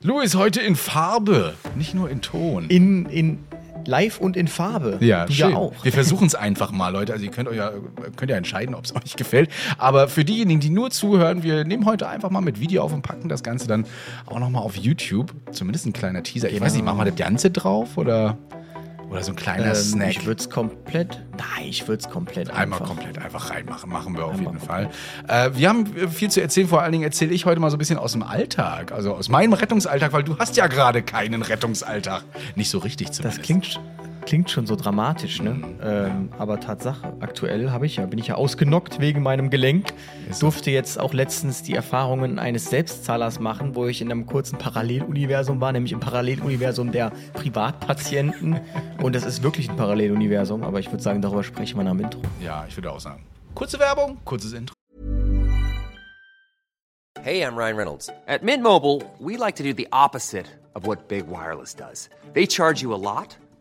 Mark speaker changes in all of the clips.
Speaker 1: Louis, heute in Farbe, nicht nur in Ton.
Speaker 2: In, in live und in Farbe.
Speaker 1: Ja,
Speaker 2: du
Speaker 1: schön.
Speaker 2: ja auch.
Speaker 1: Wir versuchen es einfach mal, Leute. Also ihr könnt, euch ja, könnt ja entscheiden, ob es euch gefällt. Aber für diejenigen, die nur zuhören, wir nehmen heute einfach mal mit Video auf und packen das Ganze dann auch nochmal auf YouTube. Zumindest ein kleiner Teaser. Ich weiß nicht, machen wir das Ganze drauf oder, oder so ein kleiner
Speaker 2: Ähm,
Speaker 1: Snack?
Speaker 2: Ich würde es komplett. Nein, ich würde es komplett
Speaker 1: Einmal
Speaker 2: einfach.
Speaker 1: komplett einfach reinmachen, machen wir auf
Speaker 2: Einmal
Speaker 1: jeden Fall. Äh, wir haben äh, viel zu erzählen, vor allen Dingen erzähle ich heute mal so ein bisschen aus dem Alltag, also aus meinem Rettungsalltag, weil du hast ja gerade keinen Rettungsalltag. Nicht so richtig zumindest.
Speaker 2: Das klingt, klingt schon so dramatisch, ne? Ähm, aber Tatsache, aktuell habe ich ja, bin ich ja ausgenockt wegen meinem Gelenk.
Speaker 1: Ist.
Speaker 2: Durfte jetzt auch letztens die Erfahrungen eines Selbstzahlers machen, wo ich in einem kurzen Paralleluniversum war, nämlich im Paralleluniversum der Privatpatienten. Und das ist wirklich ein Paralleluniversum, aber ich würde sagen, darüber sprechen wir nach dem Intro.
Speaker 1: Ja, ich würde auch sagen. Kurze Werbung, kurzes Intro.
Speaker 3: Hey, I'm Ryan Reynolds. At Mint Mobile, we like to do the opposite of what Big Wireless does. They charge you a lot,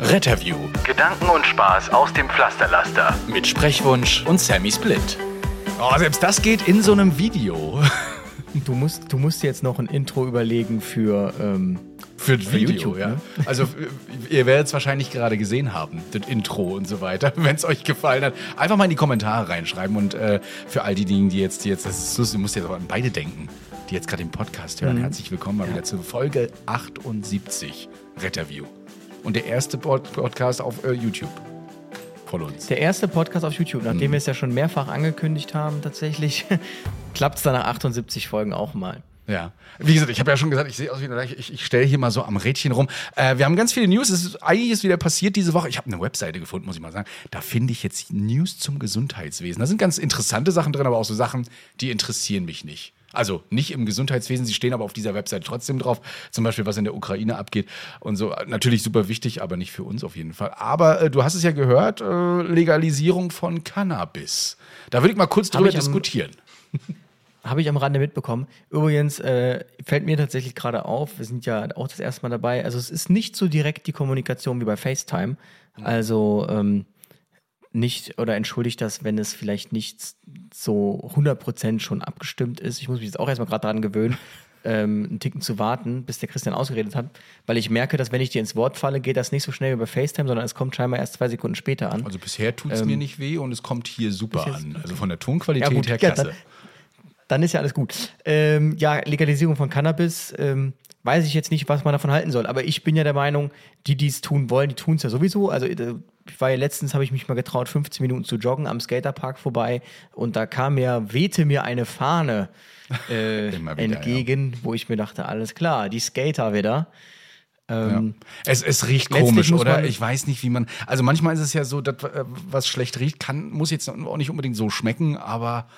Speaker 1: Retterview
Speaker 4: Gedanken und Spaß aus dem Pflasterlaster.
Speaker 1: mit Sprechwunsch und Sammy Split. Oh, selbst das geht in so einem Video.
Speaker 2: Du musst, du musst jetzt noch ein Intro überlegen für. Ähm,
Speaker 1: Für das Video,
Speaker 2: YouTube,
Speaker 1: ja.
Speaker 2: ne?
Speaker 1: Also ihr werdet es wahrscheinlich gerade gesehen haben, das Intro und so weiter, wenn es euch gefallen hat. Einfach mal in die Kommentare reinschreiben und äh, für all diejenigen, die jetzt, die jetzt, das ist lustig, du musst jetzt aber an beide denken, die jetzt gerade den Podcast hören. Herzlich willkommen mal wieder zu Folge 78 Retterview. Und der erste Pod Podcast auf äh, YouTube von uns.
Speaker 2: Der erste Podcast auf YouTube, nachdem wir es ja schon mehrfach angekündigt haben, tatsächlich, klappt es dann nach 78 Folgen auch mal.
Speaker 1: Ja. Wie gesagt, ich habe ja schon gesagt, ich sehe aus wie eine ich, ich stelle hier mal so am Rädchen rum. Äh, wir haben ganz viele News. Es ist einiges wieder passiert diese Woche. Ich habe eine Webseite gefunden, muss ich mal sagen. Da finde ich jetzt News zum Gesundheitswesen. Da sind ganz interessante Sachen drin, aber auch so Sachen, die interessieren mich nicht. Also nicht im Gesundheitswesen, sie stehen aber auf dieser Webseite trotzdem drauf. Zum Beispiel, was in der Ukraine abgeht und so. Natürlich super wichtig, aber nicht für uns auf jeden Fall. Aber äh, du hast es ja gehört, äh, Legalisierung von Cannabis. Da würde ich mal kurz drüber diskutieren.
Speaker 2: Habe ich am Rande mitbekommen. Übrigens äh, fällt mir tatsächlich gerade auf, wir sind ja auch das erste Mal dabei. Also es ist nicht so direkt die Kommunikation wie bei FaceTime. Also ähm, nicht, oder entschuldigt das, wenn es vielleicht nicht so 100% schon abgestimmt ist. Ich muss mich jetzt auch erstmal gerade daran gewöhnen, ähm, einen Ticken zu warten, bis der Christian ausgeredet hat, weil ich merke, dass wenn ich dir ins Wort falle, geht das nicht so schnell über FaceTime, sondern es kommt scheinbar erst zwei Sekunden später an.
Speaker 1: Also bisher tut es mir nicht weh und es kommt hier super
Speaker 2: Ähm,
Speaker 1: an. Also von der Tonqualität
Speaker 2: Ja, gut,
Speaker 1: her
Speaker 2: ja,
Speaker 1: klasse.
Speaker 2: Dann ist ja alles gut. Ähm, ja, Legalisierung von Cannabis, ähm, weiß ich jetzt nicht, was man davon halten soll. Aber ich bin ja der Meinung, die, die es tun wollen, die tun es ja sowieso. Also äh, ich war ja letztens, habe ich mich mal getraut, 15 Minuten zu joggen am Skaterpark vorbei und da kam mir, wehte mir eine Fahne äh,
Speaker 1: wieder,
Speaker 2: entgegen, wo ich mir dachte, alles klar, die Skater wieder. Ähm,
Speaker 1: Es, es riecht komisch, oder? Ich weiß nicht, wie man. Also manchmal ist es ja so, dass, äh, was schlecht riecht, kann, muss jetzt auch nicht unbedingt so schmecken, aber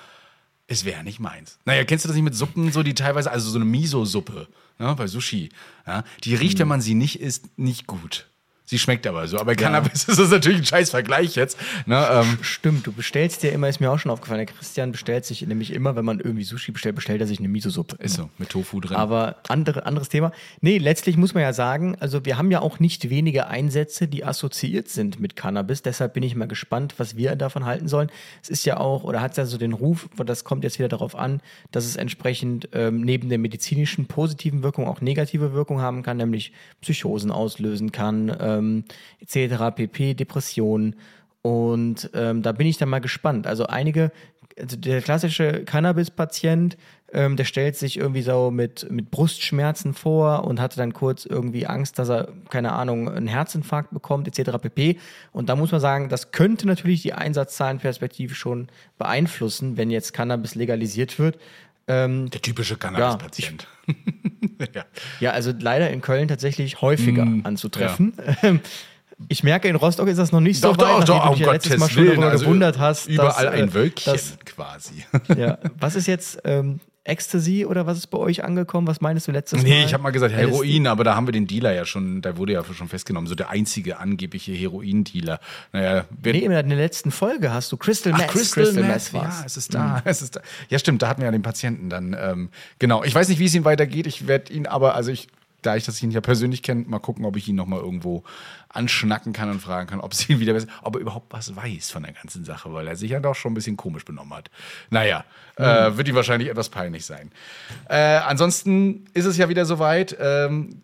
Speaker 1: es wäre nicht meins. Naja, kennst du das nicht mit Suppen, so die teilweise, also so eine Miso-Suppe, ne, bei Sushi. Ja, die riecht,
Speaker 2: Hm.
Speaker 1: wenn man sie nicht isst, nicht gut. Sie schmeckt aber so. Aber Cannabis ist das natürlich ein scheiß Vergleich jetzt. Ne, ähm,
Speaker 2: Stimmt, du bestellst dir immer, ist mir auch schon aufgefallen, der Christian bestellt sich nämlich immer, wenn man irgendwie Sushi bestellt, bestellt er sich eine Miso-Suppe.
Speaker 1: ist so, mit Tofu drin.
Speaker 2: Aber andere, anderes Thema. Nee, letztlich muss man ja sagen, also wir haben ja auch nicht wenige Einsätze, die assoziiert sind mit Cannabis. Deshalb bin ich mal gespannt, was wir davon halten sollen. Es ist ja auch, oder hat es ja so den Ruf, das kommt jetzt wieder darauf an, dass es entsprechend ähm, neben der medizinischen positiven Wirkung auch negative Wirkung haben kann, nämlich Psychosen auslösen kann, ähm, etc., pp, Depressionen. Und ähm, da bin ich dann mal gespannt. Also einige, also der klassische Cannabis-Patient, ähm, der stellt sich irgendwie so mit, mit Brustschmerzen vor und hatte dann kurz irgendwie Angst, dass er, keine Ahnung, einen Herzinfarkt bekommt, etc. pp. Und da muss man sagen, das könnte natürlich die Einsatzzahlenperspektive schon beeinflussen, wenn jetzt Cannabis legalisiert wird. Ähm,
Speaker 1: der typische Cannabis-Patient. Ja,
Speaker 2: ja, also leider in Köln tatsächlich häufiger
Speaker 1: Mm,
Speaker 2: anzutreffen. Ähm, Ich merke, in Rostock ist das noch nicht so
Speaker 1: Doch,
Speaker 2: weit,
Speaker 1: doch, doch, um
Speaker 2: ja letztes Mal schon darüber
Speaker 1: Also
Speaker 2: gewundert hast.
Speaker 1: überall
Speaker 2: dass, äh,
Speaker 1: ein Wölkchen
Speaker 2: dass-
Speaker 1: quasi.
Speaker 2: ja, was ist jetzt, ähm, Ecstasy oder was ist bei euch angekommen? Was meinst du letztes Mal?
Speaker 1: Nee, ich habe mal gesagt. Heroin, aber da haben wir den Dealer ja schon, da wurde ja schon festgenommen, so der einzige angebliche Heroin-Dealer. Naja,
Speaker 2: Nee, in der letzten Folge hast du Crystal Meth.
Speaker 1: Ach, Crystal, Meth,
Speaker 2: Meth
Speaker 1: ja, es ist da, es ist da. Ja, stimmt, da hatten wir ja den Patienten dann. Ähm, genau, ich weiß nicht, wie es ihm weitergeht. Ich werde ihn aber, also ich, da ich das ihn ja persönlich kenne, mal gucken, ob ich ihn noch mal irgendwo anschnacken kann und fragen kann, ob ihn wieder besser, ob er überhaupt was weiß von der ganzen Sache, weil er sich ja doch schon ein bisschen komisch benommen hat. Naja, äh, wird ihm wahrscheinlich etwas peinlich sein. Äh, ansonsten ist es ja wieder soweit. Ähm,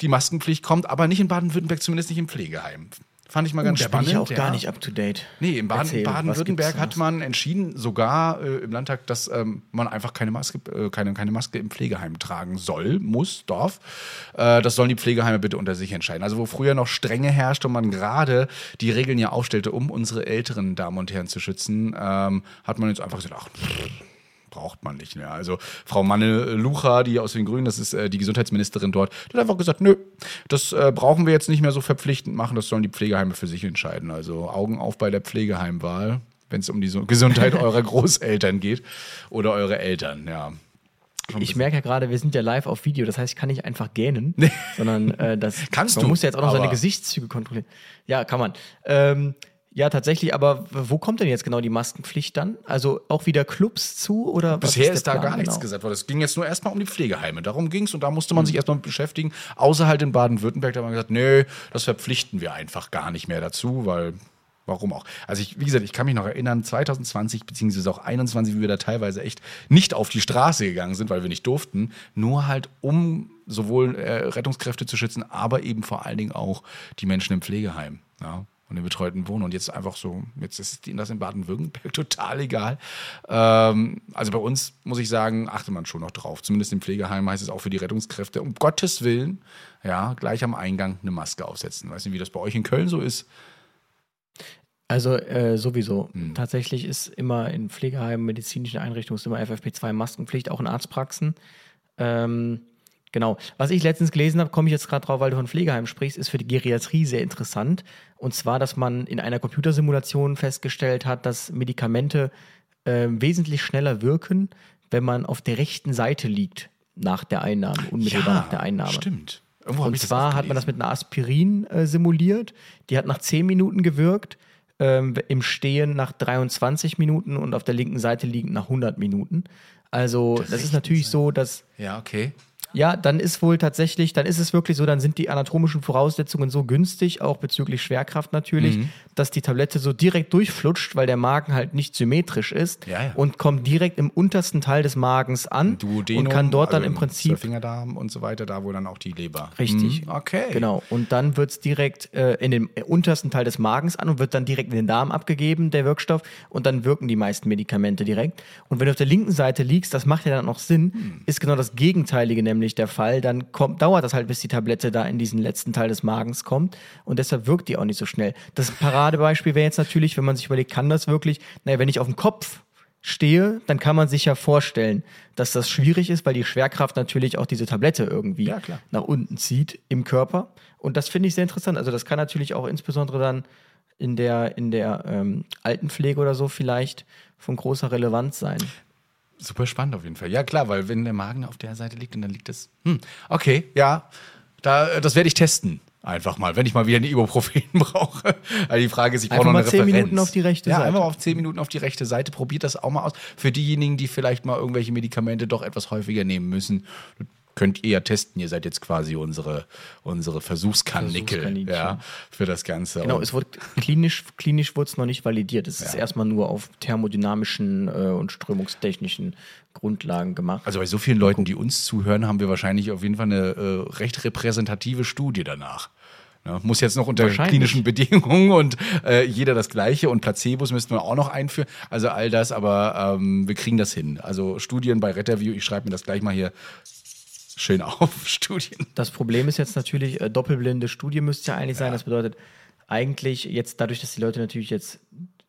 Speaker 1: die Maskenpflicht kommt, aber nicht in Baden-Württemberg, zumindest nicht im Pflegeheim. Fand ich mal ganz
Speaker 2: Uh,
Speaker 1: spannend.
Speaker 2: bin ich auch gar
Speaker 1: ja.
Speaker 2: nicht up to date.
Speaker 1: Nee, in Baden- Baden-Württemberg hat man entschieden, sogar äh, im Landtag, dass ähm, man einfach keine Maske, äh, keine, keine Maske im Pflegeheim tragen soll, muss, darf. Äh, das sollen die Pflegeheime bitte unter sich entscheiden. Also wo früher noch Strenge herrschte und man gerade die Regeln ja aufstellte, um unsere älteren Damen und Herren zu schützen, ähm, hat man jetzt einfach gesagt, ach, pff, braucht man nicht mehr. Also Frau Manne Lucha, die aus den Grünen, das ist äh, die Gesundheitsministerin dort, die hat einfach gesagt, nö, das äh, brauchen wir jetzt nicht mehr so verpflichtend machen, das sollen die Pflegeheime für sich entscheiden. Also Augen auf bei der Pflegeheimwahl, wenn es um die so Gesundheit eurer Großeltern geht oder eure Eltern, ja.
Speaker 2: Ich merke ja gerade, wir sind ja live auf Video, das heißt, ich kann nicht einfach gähnen, sondern äh, das
Speaker 1: Kannst
Speaker 2: man
Speaker 1: du,
Speaker 2: muss ja jetzt auch noch seine Gesichtszüge kontrollieren. Ja, kann man. Ähm, ja, tatsächlich, aber wo kommt denn jetzt genau die Maskenpflicht dann? Also auch wieder Clubs zu oder was
Speaker 1: Bisher
Speaker 2: der
Speaker 1: ist, da gar nichts
Speaker 2: genau?
Speaker 1: gesagt worden. Es ging jetzt nur erstmal um die Pflegeheime. Darum ging es und da musste man sich erstmal mit beschäftigen. Außer halt in Baden-Württemberg, da haben wir gesagt, nö, das verpflichten wir einfach gar nicht mehr dazu, weil warum auch? Also ich, wie gesagt, ich kann mich noch erinnern, 2020 beziehungsweise auch 21, wie wir da teilweise echt nicht auf die Straße gegangen sind, weil wir nicht durften, nur halt um sowohl äh, Rettungskräfte zu schützen, aber eben vor allen Dingen auch die Menschen im Pflegeheim. Ja und den betreuten Wohnen. Und jetzt einfach so, jetzt ist ihnen das in Baden-Württemberg total egal. Ähm, also bei uns muss ich sagen, achtet man schon noch drauf. Zumindest im Pflegeheim heißt es auch für die Rettungskräfte, um Gottes Willen, ja, gleich am Eingang eine Maske aufsetzen. Weiß nicht, wie das bei euch in Köln so ist.
Speaker 2: Also äh, sowieso.
Speaker 1: Hm.
Speaker 2: Tatsächlich ist immer in Pflegeheimen, medizinischen Einrichtungen ist immer FFP2 Maskenpflicht, auch in Arztpraxen. Ähm, genau. Was ich letztens gelesen habe, komme ich jetzt gerade drauf, weil du von Pflegeheimen sprichst, ist für die Geriatrie sehr interessant. Und zwar, dass man in einer Computersimulation festgestellt hat, dass Medikamente äh, wesentlich schneller wirken, wenn man auf der rechten Seite liegt nach der Einnahme, unmittelbar nach der Einnahme.
Speaker 1: Stimmt. Irgendwo
Speaker 2: Und
Speaker 1: das
Speaker 2: zwar hat man das mit einer Aspirin äh, simuliert. Die hat nach 10 Minuten gewirkt, ähm, im Stehen nach 23 Minuten und auf der linken Seite liegend nach 100 Minuten. Also das ist
Speaker 1: rechten
Speaker 2: natürlich so, dass
Speaker 1: Ja, okay.
Speaker 2: Ja, dann ist wohl tatsächlich, dann ist es wirklich so, dann sind die anatomischen Voraussetzungen so günstig, auch bezüglich Schwerkraft natürlich,
Speaker 1: Mhm.
Speaker 2: dass die Tablette so direkt durchflutscht, weil der Magen halt nicht symmetrisch ist
Speaker 1: Ja, ja.
Speaker 2: und kommt direkt im untersten Teil des Magens an
Speaker 1: Duodenum,
Speaker 2: und kann dort dann
Speaker 1: also
Speaker 2: im Prinzip
Speaker 1: Zwölffingerdarm und so weiter, da wo dann auch die Leber.
Speaker 2: Richtig.
Speaker 1: Hm, okay.
Speaker 2: Genau. Und dann wird es direkt äh, in dem äh, untersten Teil des Magens an und wird dann direkt in den Darm abgegeben, der Wirkstoff. Und dann wirken die meisten Medikamente direkt. Und wenn du auf der linken Seite liegst, das macht ja dann noch Sinn,
Speaker 1: Hm.
Speaker 2: ist genau das Gegenteilige nämlich der Fall. Dann kommt, dauert das halt, bis die Tablette da in diesen letzten Teil des Magens kommt. Und deshalb wirkt die auch nicht so schnell. Das Paradebeispiel wäre jetzt natürlich, wenn man sich überlegt, kann das wirklich? Naja, wenn ich auf dem Kopf stehe, dann kann man sich ja vorstellen, dass das schwierig ist, weil die Schwerkraft natürlich auch diese Tablette irgendwie
Speaker 1: Ja, klar.
Speaker 2: nach unten zieht im Körper. Und das finde ich sehr interessant. Also das kann natürlich auch insbesondere dann in der, in der ähm, Altenpflege oder so vielleicht von großer Relevanz sein.
Speaker 1: Super spannend auf jeden Fall. Ja, klar, weil wenn der Magen auf der Seite liegt und dann liegt es. Hm, okay, ja. Da, äh, das werde ich testen. Einfach mal, wenn ich mal wieder eine Ibuprofen brauche. Also die Frage ist, ich brauche noch
Speaker 2: mal
Speaker 1: eine
Speaker 2: zehn
Speaker 1: Referenz.
Speaker 2: Minuten auf die rechte
Speaker 1: ja,
Speaker 2: Seite.
Speaker 1: einfach mal auf zehn Minuten auf die rechte Seite. Probiert das auch mal aus. Für diejenigen, die vielleicht mal irgendwelche Medikamente doch etwas häufiger nehmen müssen, könnt ihr ja testen. Ihr seid jetzt quasi unsere, unsere Versuchskarnickel
Speaker 2: Versuchskaninchen.
Speaker 1: ja, für das Ganze.
Speaker 2: Genau,
Speaker 1: Und-
Speaker 2: es wurde klinisch, klinisch wurde es noch nicht validiert. Es ist
Speaker 1: Ja.
Speaker 2: erstmal nur auf thermodynamischen äh, und strömungstechnischen Grundlagen gemacht.
Speaker 1: Also bei so vielen Leuten, die uns zuhören, haben wir wahrscheinlich auf jeden Fall eine äh, recht repräsentative Studie danach. Ja, muss jetzt noch unter klinischen Bedingungen und äh, jeder das Gleiche und Placebos müssten wir auch noch einführen. Also all das, aber ähm, wir kriegen das hin. Also Studien bei Retterview, ich schreibe mir das gleich mal hier schön auf. Studien.
Speaker 2: Das Problem ist jetzt natürlich, äh, doppelblinde Studie müsste ja eigentlich sein. Das bedeutet, eigentlich jetzt dadurch, dass die Leute natürlich jetzt,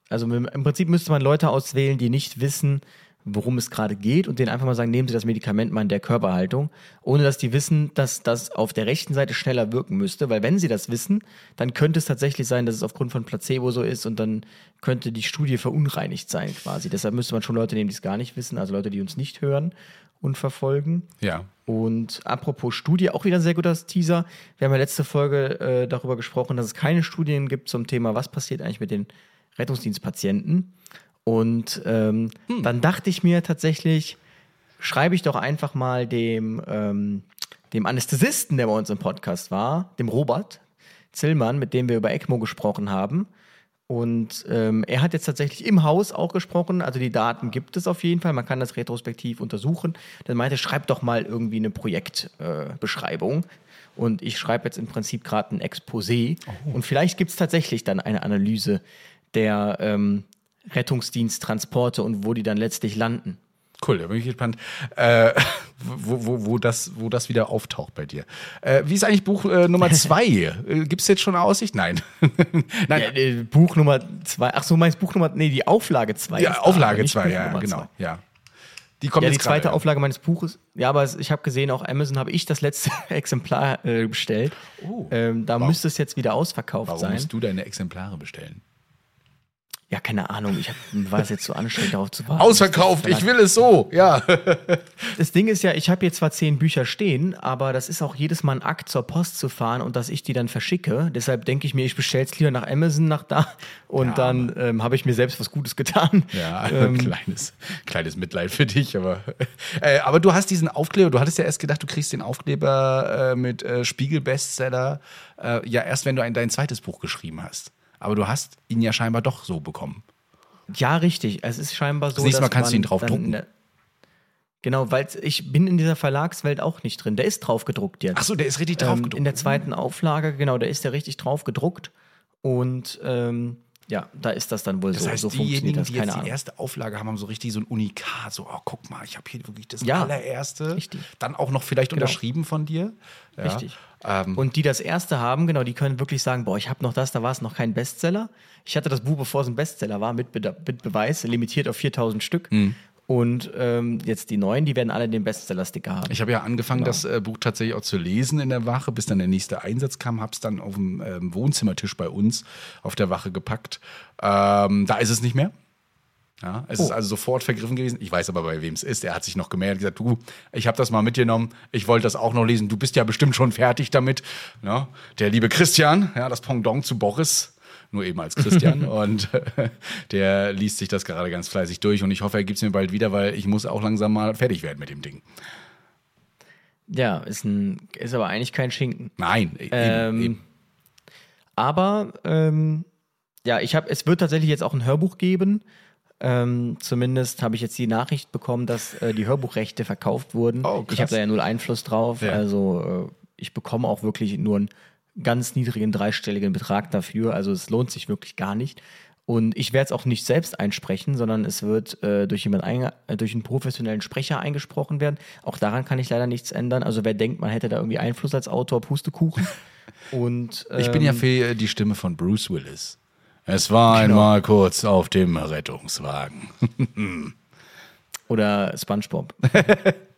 Speaker 2: also im im Prinzip müsste man Leute auswählen, die nicht wissen, worum es gerade geht und denen einfach mal sagen, nehmen Sie das Medikament mal in der Körperhaltung, ohne dass die wissen, dass das auf der rechten Seite schneller wirken müsste, weil wenn sie das wissen, dann könnte es tatsächlich sein, dass es aufgrund von Placebo so ist und dann könnte die Studie verunreinigt sein quasi. Deshalb müsste man schon Leute nehmen, die es gar nicht wissen, also Leute, die uns nicht hören und verfolgen.
Speaker 1: Ja.
Speaker 2: Und apropos Studie, auch wieder ein sehr guter Teaser. Wir haben ja letzte Folge äh, darüber gesprochen, dass es keine Studien gibt zum Thema, was passiert eigentlich mit den Rettungsdienstpatienten. Und ähm, dann dachte ich mir tatsächlich, schreibe ich doch einfach mal dem, ähm, dem Anästhesisten, der bei uns im Podcast war, dem Robert Zillmann, mit dem wir über ECMO gesprochen haben. Und ähm, er hat jetzt tatsächlich im Haus auch gesprochen. Also die Daten gibt es auf jeden Fall. Man kann das retrospektiv untersuchen. Dann meinte, schreib doch mal irgendwie eine Projektbeschreibung. Äh, und ich schreibe jetzt im Prinzip gerade ein Exposé. Und vielleicht gibt es tatsächlich dann eine Analyse der ähm, Rettungsdiensttransporte und wo die dann letztlich landen.
Speaker 1: Cool, da bin ich gespannt, äh, wo, wo, wo, das, wo das wieder auftaucht bei dir. Äh, wie ist eigentlich Buch äh, Nummer zwei? äh, Gibt es jetzt schon eine Aussicht? Nein. Nein.
Speaker 2: Ja, äh, Buch Nummer zwei. Ach so, meinst Buch Nummer, nee, die Auflage zwei.
Speaker 1: Ja, Auflage
Speaker 2: aber nicht
Speaker 1: 2,
Speaker 2: Buch
Speaker 1: ja,
Speaker 2: Nummer
Speaker 1: genau.
Speaker 2: zwei.
Speaker 1: Ja. Die kommt
Speaker 2: Ja, die zweite
Speaker 1: gerade.
Speaker 2: Auflage meines Buches. Ja, aber ich habe gesehen, auch Amazon habe ich das letzte Exemplar äh, bestellt.
Speaker 1: Oh.
Speaker 2: ähm, da
Speaker 1: Warum-
Speaker 2: müsste es jetzt wieder ausverkauft
Speaker 1: Warum
Speaker 2: sein.
Speaker 1: musst du deine Exemplare bestellen?
Speaker 2: Ja, keine Ahnung. Ich hab, war es jetzt so anstrengend, darauf zu warten.
Speaker 1: Ausverkauft, ich will es so, ja.
Speaker 2: Das Ding ist ja, ich habe hier zwar zehn Bücher stehen, aber das ist auch jedes Mal ein Akt zur Post zu fahren und dass ich die dann verschicke. Deshalb denke ich mir, ich bestelle es lieber nach Amazon nach da und
Speaker 1: Ja,
Speaker 2: dann ähm, habe ich mir selbst was Gutes getan.
Speaker 1: Ja,
Speaker 2: Ähm,
Speaker 1: kleines, kleines Mitleid für dich, aber. Äh, aber du hast diesen Aufkleber, du hattest ja erst gedacht, du kriegst den Aufkleber äh, mit äh, Spiegel-Bestseller, äh, ja, erst wenn du ein, dein zweites Buch geschrieben hast. Aber du hast ihn ja scheinbar doch so bekommen.
Speaker 2: Ja, richtig. Es ist scheinbar so.
Speaker 1: Das nächste Mal kannst du ihn drauf drucken.
Speaker 2: der- Genau, weil ich bin in dieser Verlagswelt auch nicht drin. Der ist drauf gedruckt jetzt.
Speaker 1: Ach so, der ist richtig drauf
Speaker 2: ähm,
Speaker 1: gedruckt.
Speaker 2: In der zweiten Auflage, genau, da ist der richtig drauf gedruckt. Und ähm, ja, da ist das dann wohl
Speaker 1: Das
Speaker 2: so.
Speaker 1: heißt,
Speaker 2: so funktioniert
Speaker 1: diejenigen,
Speaker 2: das,
Speaker 1: die
Speaker 2: keine
Speaker 1: jetzt die
Speaker 2: Ahnung.
Speaker 1: erste Auflage haben, haben so richtig so ein Unikat. So, oh, guck mal, ich habe hier wirklich das
Speaker 2: Ja,
Speaker 1: allererste.
Speaker 2: richtig.
Speaker 1: Dann auch noch vielleicht
Speaker 2: Genau.
Speaker 1: unterschrieben von dir. Ja.
Speaker 2: Richtig.
Speaker 1: Ähm,
Speaker 2: Und die das erste haben, genau, die können wirklich sagen, boah, ich habe noch das, da war es noch kein Bestseller. Ich hatte das Buch, bevor es ein Bestseller war, mit, Be mit Beweis, limitiert auf 4000 Stück.
Speaker 1: Mhm.
Speaker 2: Und ähm, jetzt die neuen, die werden alle den Bestseller-Sticker haben.
Speaker 1: Ich habe ja angefangen,
Speaker 2: Genau.
Speaker 1: das äh, Buch tatsächlich auch zu lesen in der Wache, bis dann der nächste Einsatz kam, habe es dann auf dem ähm, Wohnzimmertisch bei uns auf der Wache gepackt. Ähm, da ist es nicht mehr. Ja, es
Speaker 2: Oh.
Speaker 1: ist also sofort vergriffen gewesen. Ich weiß aber, bei wem es ist. Er hat sich noch gemeldet und gesagt, du, ich habe das mal mitgenommen. Ich wollte das auch noch lesen. Du bist ja bestimmt schon fertig damit. Ja, der liebe Christian, ja, das Pendant zu Boris, nur eben als Christian. und äh, der liest sich das gerade ganz fleißig durch. Und ich hoffe, er gibt es mir bald wieder, weil ich muss auch langsam mal fertig werden mit dem Ding.
Speaker 2: Ja, ist, ein, ist aber eigentlich kein Schinken.
Speaker 1: Nein, eben,
Speaker 2: Ähm,
Speaker 1: eben.
Speaker 2: Aber ähm, ja, ich habe, es wird tatsächlich jetzt auch ein Hörbuch geben. Ähm, zumindest habe ich jetzt die Nachricht bekommen, dass äh, die Hörbuchrechte verkauft wurden.
Speaker 1: Oh,
Speaker 2: ich habe da ja null Einfluss drauf.
Speaker 1: Ja.
Speaker 2: Also äh, ich bekomme auch wirklich nur einen ganz niedrigen dreistelligen Betrag dafür. Also es lohnt sich wirklich gar nicht. Und ich werde es auch nicht selbst einsprechen, sondern es wird äh, durch jemand einge äh, durch einen professionellen Sprecher eingesprochen werden. Auch daran kann ich leider nichts ändern. Also wer denkt, man hätte da irgendwie Einfluss als Autor, Pustekuchen. Und
Speaker 1: Ich bin ja
Speaker 2: ähm,
Speaker 1: für äh, die Stimme von Bruce Willis. Es war
Speaker 2: Genau.
Speaker 1: einmal kurz auf dem Rettungswagen.
Speaker 2: Oder SpongeBob.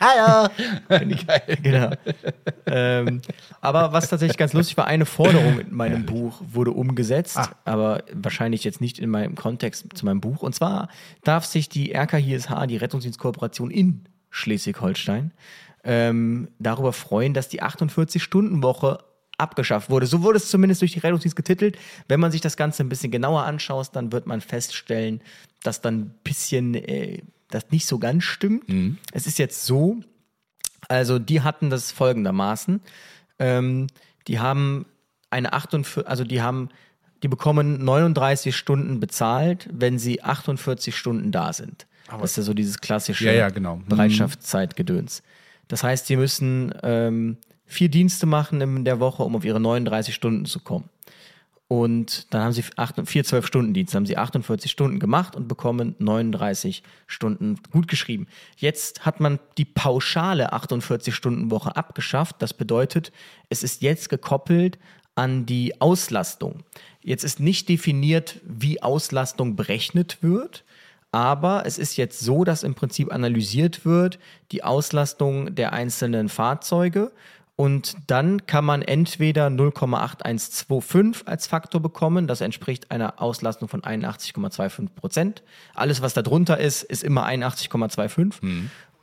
Speaker 1: Hallo!
Speaker 2: genau. ähm, aber was tatsächlich ganz lustig war, eine Forderung in meinem Buch wurde umgesetzt,
Speaker 1: Ah.
Speaker 2: aber wahrscheinlich jetzt nicht in meinem Kontext zu meinem Buch. Und zwar darf sich die RKISH, die Rettungsdienstkooperation in Schleswig-Holstein, ähm, darüber freuen, dass die 48-Stunden-Woche abgeschafft wurde. So wurde es zumindest durch die Rettungsdienst getitelt. Wenn man sich das Ganze ein bisschen genauer anschaut, dann wird man feststellen, dass dann ein bisschen äh, das nicht so ganz stimmt. Es ist jetzt so, also die hatten das folgendermaßen. Ähm, die haben eine 48, also die haben, die bekommen 39 Stunden bezahlt, wenn sie 48 Stunden da sind. das ist ja so dieses klassische
Speaker 1: Ja, ja, genau. Mhm.
Speaker 2: Bereitschaftszeitgedöns. Das heißt, die müssen ähm, vier Dienste machen in der Woche, um auf ihre 39 Stunden zu kommen. Und dann haben sie acht, vier 12-Stunden-Dienste, haben sie 48 Stunden gemacht und bekommen 39 Stunden gut geschrieben. Jetzt hat man die pauschale 48-Stunden-Woche abgeschafft. Das bedeutet, es ist jetzt gekoppelt an die Auslastung. Jetzt ist nicht definiert, wie Auslastung berechnet wird, Aber es ist jetzt so, dass im Prinzip analysiert wird die Auslastung der einzelnen Fahrzeuge und dann kann man entweder 0,8125 als Faktor bekommen. Das entspricht einer Auslastung von 81,25 Prozent. Alles, was da drunter ist, ist immer 81,25.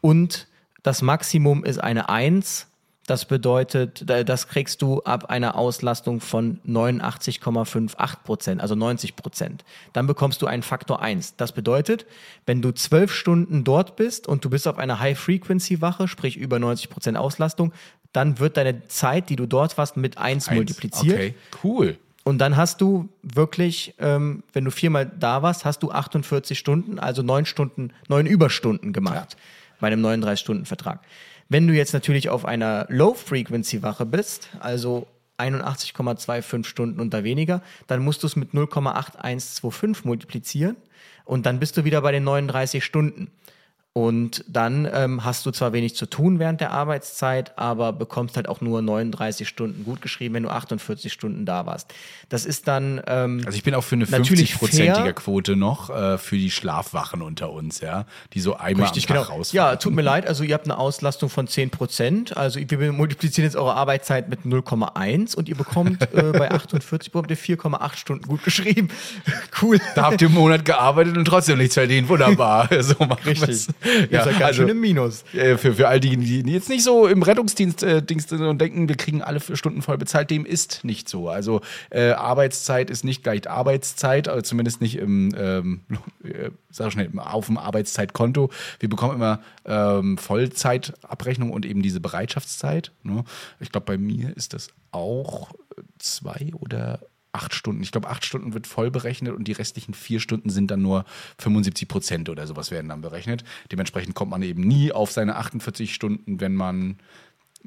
Speaker 2: Und das Maximum ist eine 1. Das bedeutet, da- das kriegst du ab einer Auslastung von 89,58 Prozent, also 90 Prozent. Dann bekommst du einen Faktor 1. Das bedeutet, wenn du zwölf Stunden dort bist und du bist auf einer High-Frequency-Wache, sprich über 90 Prozent Auslastung, dann wird deine Zeit, die du dort warst, mit 1 multipliziert.
Speaker 1: Okay, cool.
Speaker 2: Und dann hast du wirklich, ähm, wenn du viermal da warst, hast du 48 Stunden, also neun Stunden, neun Überstunden gemacht bei einem 39-Stunden-Vertrag. Wenn du jetzt natürlich auf einer Low-Frequency-Wache bist, also 81,25 Stunden und da weniger, dann musst du es mit 0,8125 multiplizieren und dann bist du wieder bei den 39 Stunden. Und dann ähm, hast du zwar wenig zu tun während der Arbeitszeit, aber bekommst halt auch nur 39 Stunden gut geschrieben, wenn du 48 Stunden da warst. Das ist dann ähm,
Speaker 1: Also ich bin auch für eine
Speaker 2: Natürlich
Speaker 1: 50-prozentige
Speaker 2: fair.
Speaker 1: Quote noch äh, für die Schlafwachen unter uns, ja, die so einmal
Speaker 2: Richtig,
Speaker 1: am
Speaker 2: genau.
Speaker 1: Tag rausfahren.
Speaker 2: Ja, tut mir leid. Also ihr habt eine Auslastung von 10 Prozent. Also wir multiplizieren jetzt eure Arbeitszeit mit 0,1 und ihr bekommt äh, bei 48 bekommt ihr 4,8 Stunden gut geschrieben. cool.
Speaker 1: Da habt ihr einen Monat gearbeitet und trotzdem nichts verdient. Wunderbar. So machen wir's.
Speaker 2: Ihr seid ganz schön im Minus.
Speaker 1: äh, für, für all diejenigen, die jetzt nicht so im Rettungsdienst äh, sind und denken, wir kriegen alle vier Stunden voll bezahlt, dem ist nicht so. Also äh, Arbeitszeit ist nicht gleich Arbeitszeit, also zumindest nicht im, ähm, äh, sag schnell, auf dem Arbeitszeitkonto. Wir bekommen immer ähm, Vollzeitabrechnung und eben diese Bereitschaftszeit. Ne? Ich glaube, bei mir ist das auch zwei oder acht Stunden. Ich glaube, acht Stunden wird voll berechnet und die restlichen vier Stunden sind dann nur 75 Prozent oder sowas werden dann berechnet. Dementsprechend kommt man eben nie auf seine 48 Stunden, wenn man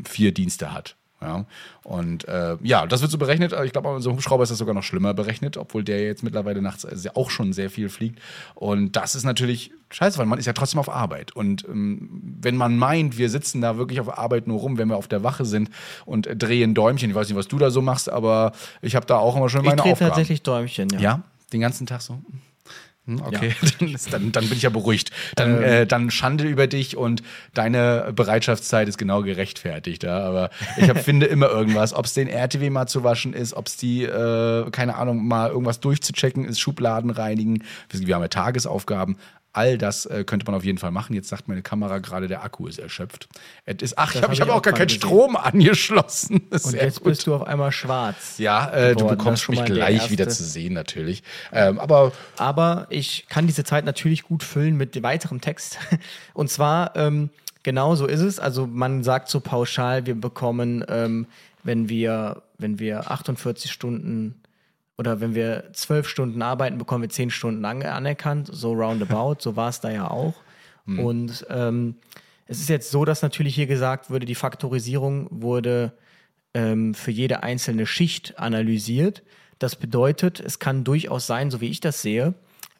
Speaker 1: vier Dienste hat. Ja, und äh, ja, das wird so berechnet. Ich glaube, bei unserem Hubschrauber ist das sogar noch schlimmer berechnet, obwohl der jetzt mittlerweile nachts äh, auch schon sehr viel fliegt. Und das ist natürlich scheiße, weil man ist ja trotzdem auf Arbeit. Und ähm, wenn man meint, wir sitzen da wirklich auf Arbeit nur rum, wenn wir auf der Wache sind und äh, drehen Däumchen, ich weiß nicht, was du da so machst, aber ich habe da auch immer schon
Speaker 2: Ich
Speaker 1: meine
Speaker 2: drehe
Speaker 1: Aufgaben.
Speaker 2: tatsächlich Däumchen, ja.
Speaker 1: Ja, den ganzen Tag so. Hm, Okay, dann, ist, dann, dann bin ich ja beruhigt. Dann, äh, dann Schande über dich und deine Bereitschaftszeit ist genau gerechtfertigt. Ja? Aber ich hab, finde immer irgendwas, ob es den RTW mal zu waschen ist, ob es die, äh, keine Ahnung, mal irgendwas durchzuchecken ist, Schubladen reinigen. Wir haben ja Tagesaufgaben. All das äh, könnte man auf jeden Fall machen. Jetzt sagt meine Kamera gerade, der Akku ist erschöpft. Es ist, ach, ich
Speaker 2: Das
Speaker 1: habe
Speaker 2: hab
Speaker 1: ich
Speaker 2: ich
Speaker 1: hab auch
Speaker 2: auch
Speaker 1: gar keinen
Speaker 2: gesehen.
Speaker 1: Strom angeschlossen.
Speaker 2: Und jetzt
Speaker 1: gut.
Speaker 2: bist du auf einmal schwarz.
Speaker 1: Ja, äh, du bekommst mich gleich wieder zu sehen, natürlich. Ähm, aber
Speaker 2: Aber ich kann diese Zeit natürlich gut füllen mit weiterem Text. Und zwar, ähm, genau so ist es. Also man sagt so pauschal, wir bekommen, ähm, wenn wir, wenn wir 48 Stunden oder wenn wir 12 Stunden arbeiten, bekommen wir 10 Stunden an anerkannt, so roundabout, so war es da ja auch. Und ähm, es ist jetzt so, dass natürlich hier gesagt wurde, die Faktorisierung wurde ähm, für jede einzelne Schicht analysiert. Das bedeutet, es kann durchaus sein, so wie ich das sehe,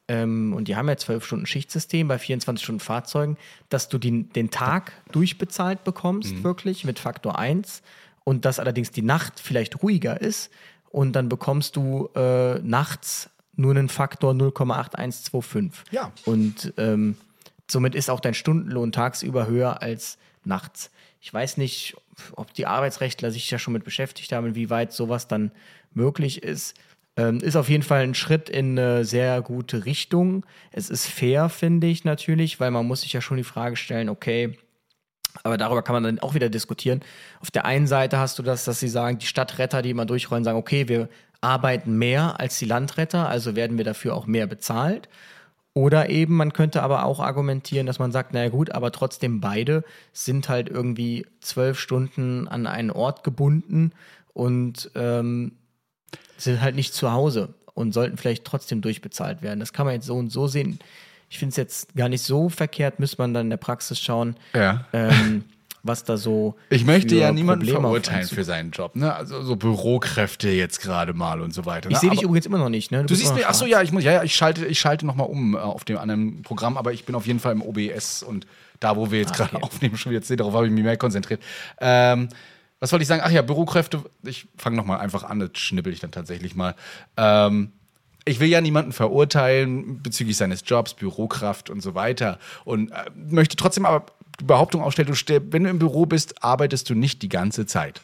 Speaker 2: ähm, und die haben ja 12 Stunden Schichtsystem bei 24 Stunden Fahrzeugen, dass du die, den Tag durchbezahlt bekommst, wirklich mit Faktor 1 und dass allerdings die Nacht vielleicht ruhiger ist und dann bekommst du äh, nachts nur einen Faktor 0,8125.
Speaker 1: Ja.
Speaker 2: Und ähm, somit ist auch dein Stundenlohn tagsüber höher als nachts. Ich weiß nicht, ob die Arbeitsrechtler sich ja schon mit beschäftigt haben, inwieweit sowas dann möglich ist. Ähm, ist auf jeden Fall ein Schritt in eine sehr gute Richtung. Es ist fair, finde ich natürlich, weil man muss sich ja schon die Frage stellen, okay, aber darüber kann man dann auch wieder diskutieren. Auf der einen Seite hast du das, dass sie sagen, die Stadtretter, die immer durchrollen, sagen, okay, wir arbeiten mehr als die Landretter, also werden wir dafür auch mehr bezahlt. Oder eben, man könnte aber auch argumentieren, dass man sagt, naja gut, aber trotzdem beide sind halt irgendwie zwölf Stunden an einen Ort gebunden und ähm, sind halt nicht zu Hause und sollten vielleicht trotzdem durchbezahlt werden. Das kann man jetzt so und so sehen. Ich finde es jetzt gar nicht so verkehrt, müsste man dann in der Praxis schauen,
Speaker 1: Ja.
Speaker 2: ähm, was da so.
Speaker 1: Ich möchte ja niemanden
Speaker 2: Probleme
Speaker 1: verurteilen für seinen Job, ne? Also so Bürokräfte jetzt gerade mal und so weiter. Ne?
Speaker 2: Ich sehe dich
Speaker 1: Aber-
Speaker 2: übrigens immer noch nicht, ne?
Speaker 1: Du
Speaker 2: bist
Speaker 1: siehst mich,
Speaker 2: noch
Speaker 1: ach so,
Speaker 2: schwarz.
Speaker 1: ja, ich muss, ja, ja, ich schalte, ich schalte nochmal um äh, auf dem anderen Programm, aber ich bin auf jeden Fall im OBS und da, wo wir jetzt
Speaker 2: Ah,
Speaker 1: gerade aufnehmen, schon wieder, darauf habe ich mich mehr konzentriert. Ähm, was wollte ich sagen? Ach ja, Bürokräfte, ich fange nochmal einfach an, das schnippel ich dann tatsächlich mal. Ähm, ich will ja niemanden verurteilen bezüglich seines Jobs, Bürokraft und so weiter. Und äh, möchte trotzdem aber die Behauptung aufstellen, du wenn du im Büro bist, arbeitest du nicht die ganze Zeit.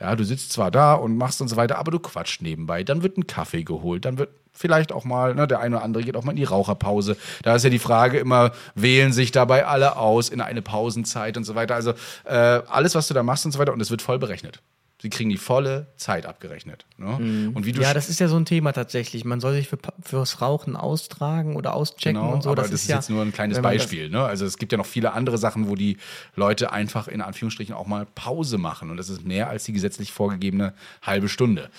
Speaker 1: Ja, du sitzt zwar da und machst und so weiter, aber du quatscht nebenbei. Dann wird ein Kaffee geholt, dann wird vielleicht auch mal, ne, der eine oder andere geht auch mal in die Raucherpause. Da ist ja die Frage immer, wählen sich dabei alle aus in eine Pausenzeit und so weiter. Also äh, alles, was du da machst und so weiter, und es wird voll berechnet. Sie kriegen die volle Zeit abgerechnet. Ne? Und wie du
Speaker 2: Mhm. Ja, das ist ja so ein Thema tatsächlich. Man soll sich für, fürs Rauchen austragen oder auschecken
Speaker 1: Genau,
Speaker 2: und so.
Speaker 1: aber
Speaker 2: das,
Speaker 1: das,
Speaker 2: ist ja,
Speaker 1: jetzt nur ein kleines Beispiel. Ne? Also es gibt ja noch viele andere Sachen, wo die Leute einfach in Anführungsstrichen auch mal Pause machen. Und das ist mehr als die gesetzlich vorgegebene halbe Stunde.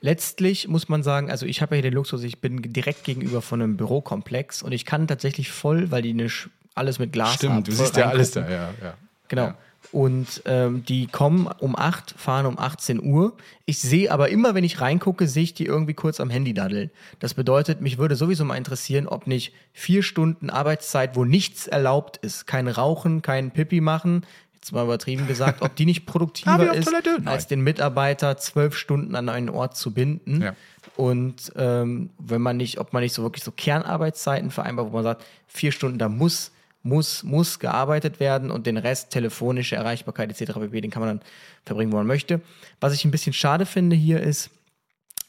Speaker 2: Letztlich muss man sagen, also ich habe ja hier den Luxus, ich bin direkt gegenüber von einem Bürokomplex und ich kann tatsächlich voll, weil die eine alles mit Glas haben.
Speaker 1: Stimmt, du
Speaker 2: voll
Speaker 1: siehst ja alles da. Ja, ja.
Speaker 2: Genau.
Speaker 1: Ja.
Speaker 2: Und ähm, die kommen um 8, fahren um 18 Uhr. Ich sehe aber immer, wenn ich reingucke, sehe ich die irgendwie kurz am Handy daddeln. Das bedeutet, mich würde sowieso mal interessieren, ob nicht vier Stunden Arbeitszeit, wo nichts erlaubt ist, kein Rauchen, kein Pipi machen, jetzt mal übertrieben gesagt, ob die nicht produktiver ist, als den Mitarbeiter zwölf Stunden an einen Ort zu binden.
Speaker 1: Ja.
Speaker 2: Und ähm, wenn man nicht, ob man nicht so wirklich so Kernarbeitszeiten vereinbart, wo man sagt, vier Stunden, da muss, muss, muss gearbeitet werden und den Rest telefonische Erreichbarkeit etc. pp, den kann man dann verbringen, wo man möchte. Was ich ein bisschen schade finde hier ist,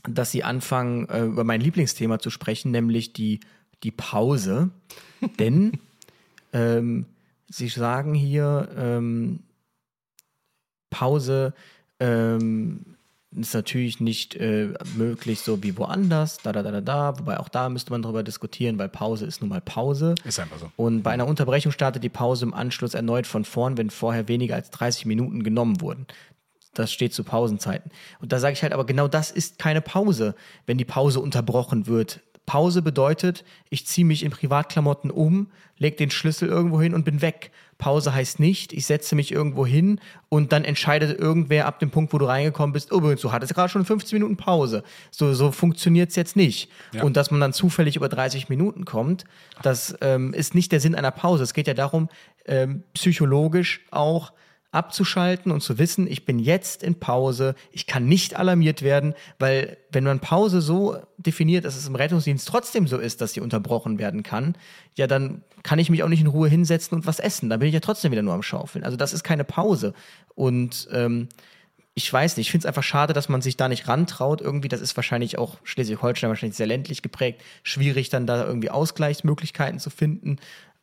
Speaker 2: dass sie anfangen, äh, über mein Lieblingsthema zu sprechen, nämlich die, die Pause. Denn ähm, sie sagen hier, ähm, Pause ähm, ist natürlich nicht äh, möglich so wie woanders, da, da, da, da, da. Wobei auch da müsste man drüber diskutieren, weil Pause ist nun mal Pause.
Speaker 1: Ist einfach so.
Speaker 2: Und bei einer Unterbrechung startet die Pause im Anschluss erneut von vorn, wenn vorher weniger als 30 Minuten genommen wurden. Das steht zu Pausenzeiten. Und da sage ich halt, aber genau das ist keine Pause, wenn die Pause unterbrochen wird. Pause bedeutet, ich ziehe mich in Privatklamotten um, lege den Schlüssel irgendwo hin und bin weg. Pause heißt nicht, ich setze mich irgendwo hin und dann entscheidet irgendwer ab dem Punkt, wo du reingekommen bist, oh, übrigens, du hattest gerade schon 15 Minuten Pause. So, so funktioniert es jetzt nicht.
Speaker 1: Ja.
Speaker 2: Und dass man dann zufällig über 30 Minuten kommt, das ähm, ist nicht der Sinn einer Pause. Es geht ja darum, ähm, psychologisch auch abzuschalten und zu wissen, ich bin jetzt in Pause, ich kann nicht alarmiert werden, weil wenn man Pause so definiert, dass es im Rettungsdienst trotzdem so ist, dass sie unterbrochen werden kann, ja, dann kann ich mich auch nicht in Ruhe hinsetzen und was essen. Da bin ich ja trotzdem wieder nur am Schaufeln. Also das ist keine Pause. Und ähm, ich weiß nicht, ich finde es einfach schade, dass man sich da nicht rantraut. Irgendwie, das ist wahrscheinlich auch Schleswig-Holstein wahrscheinlich sehr ländlich geprägt. Schwierig, dann da irgendwie Ausgleichsmöglichkeiten zu finden.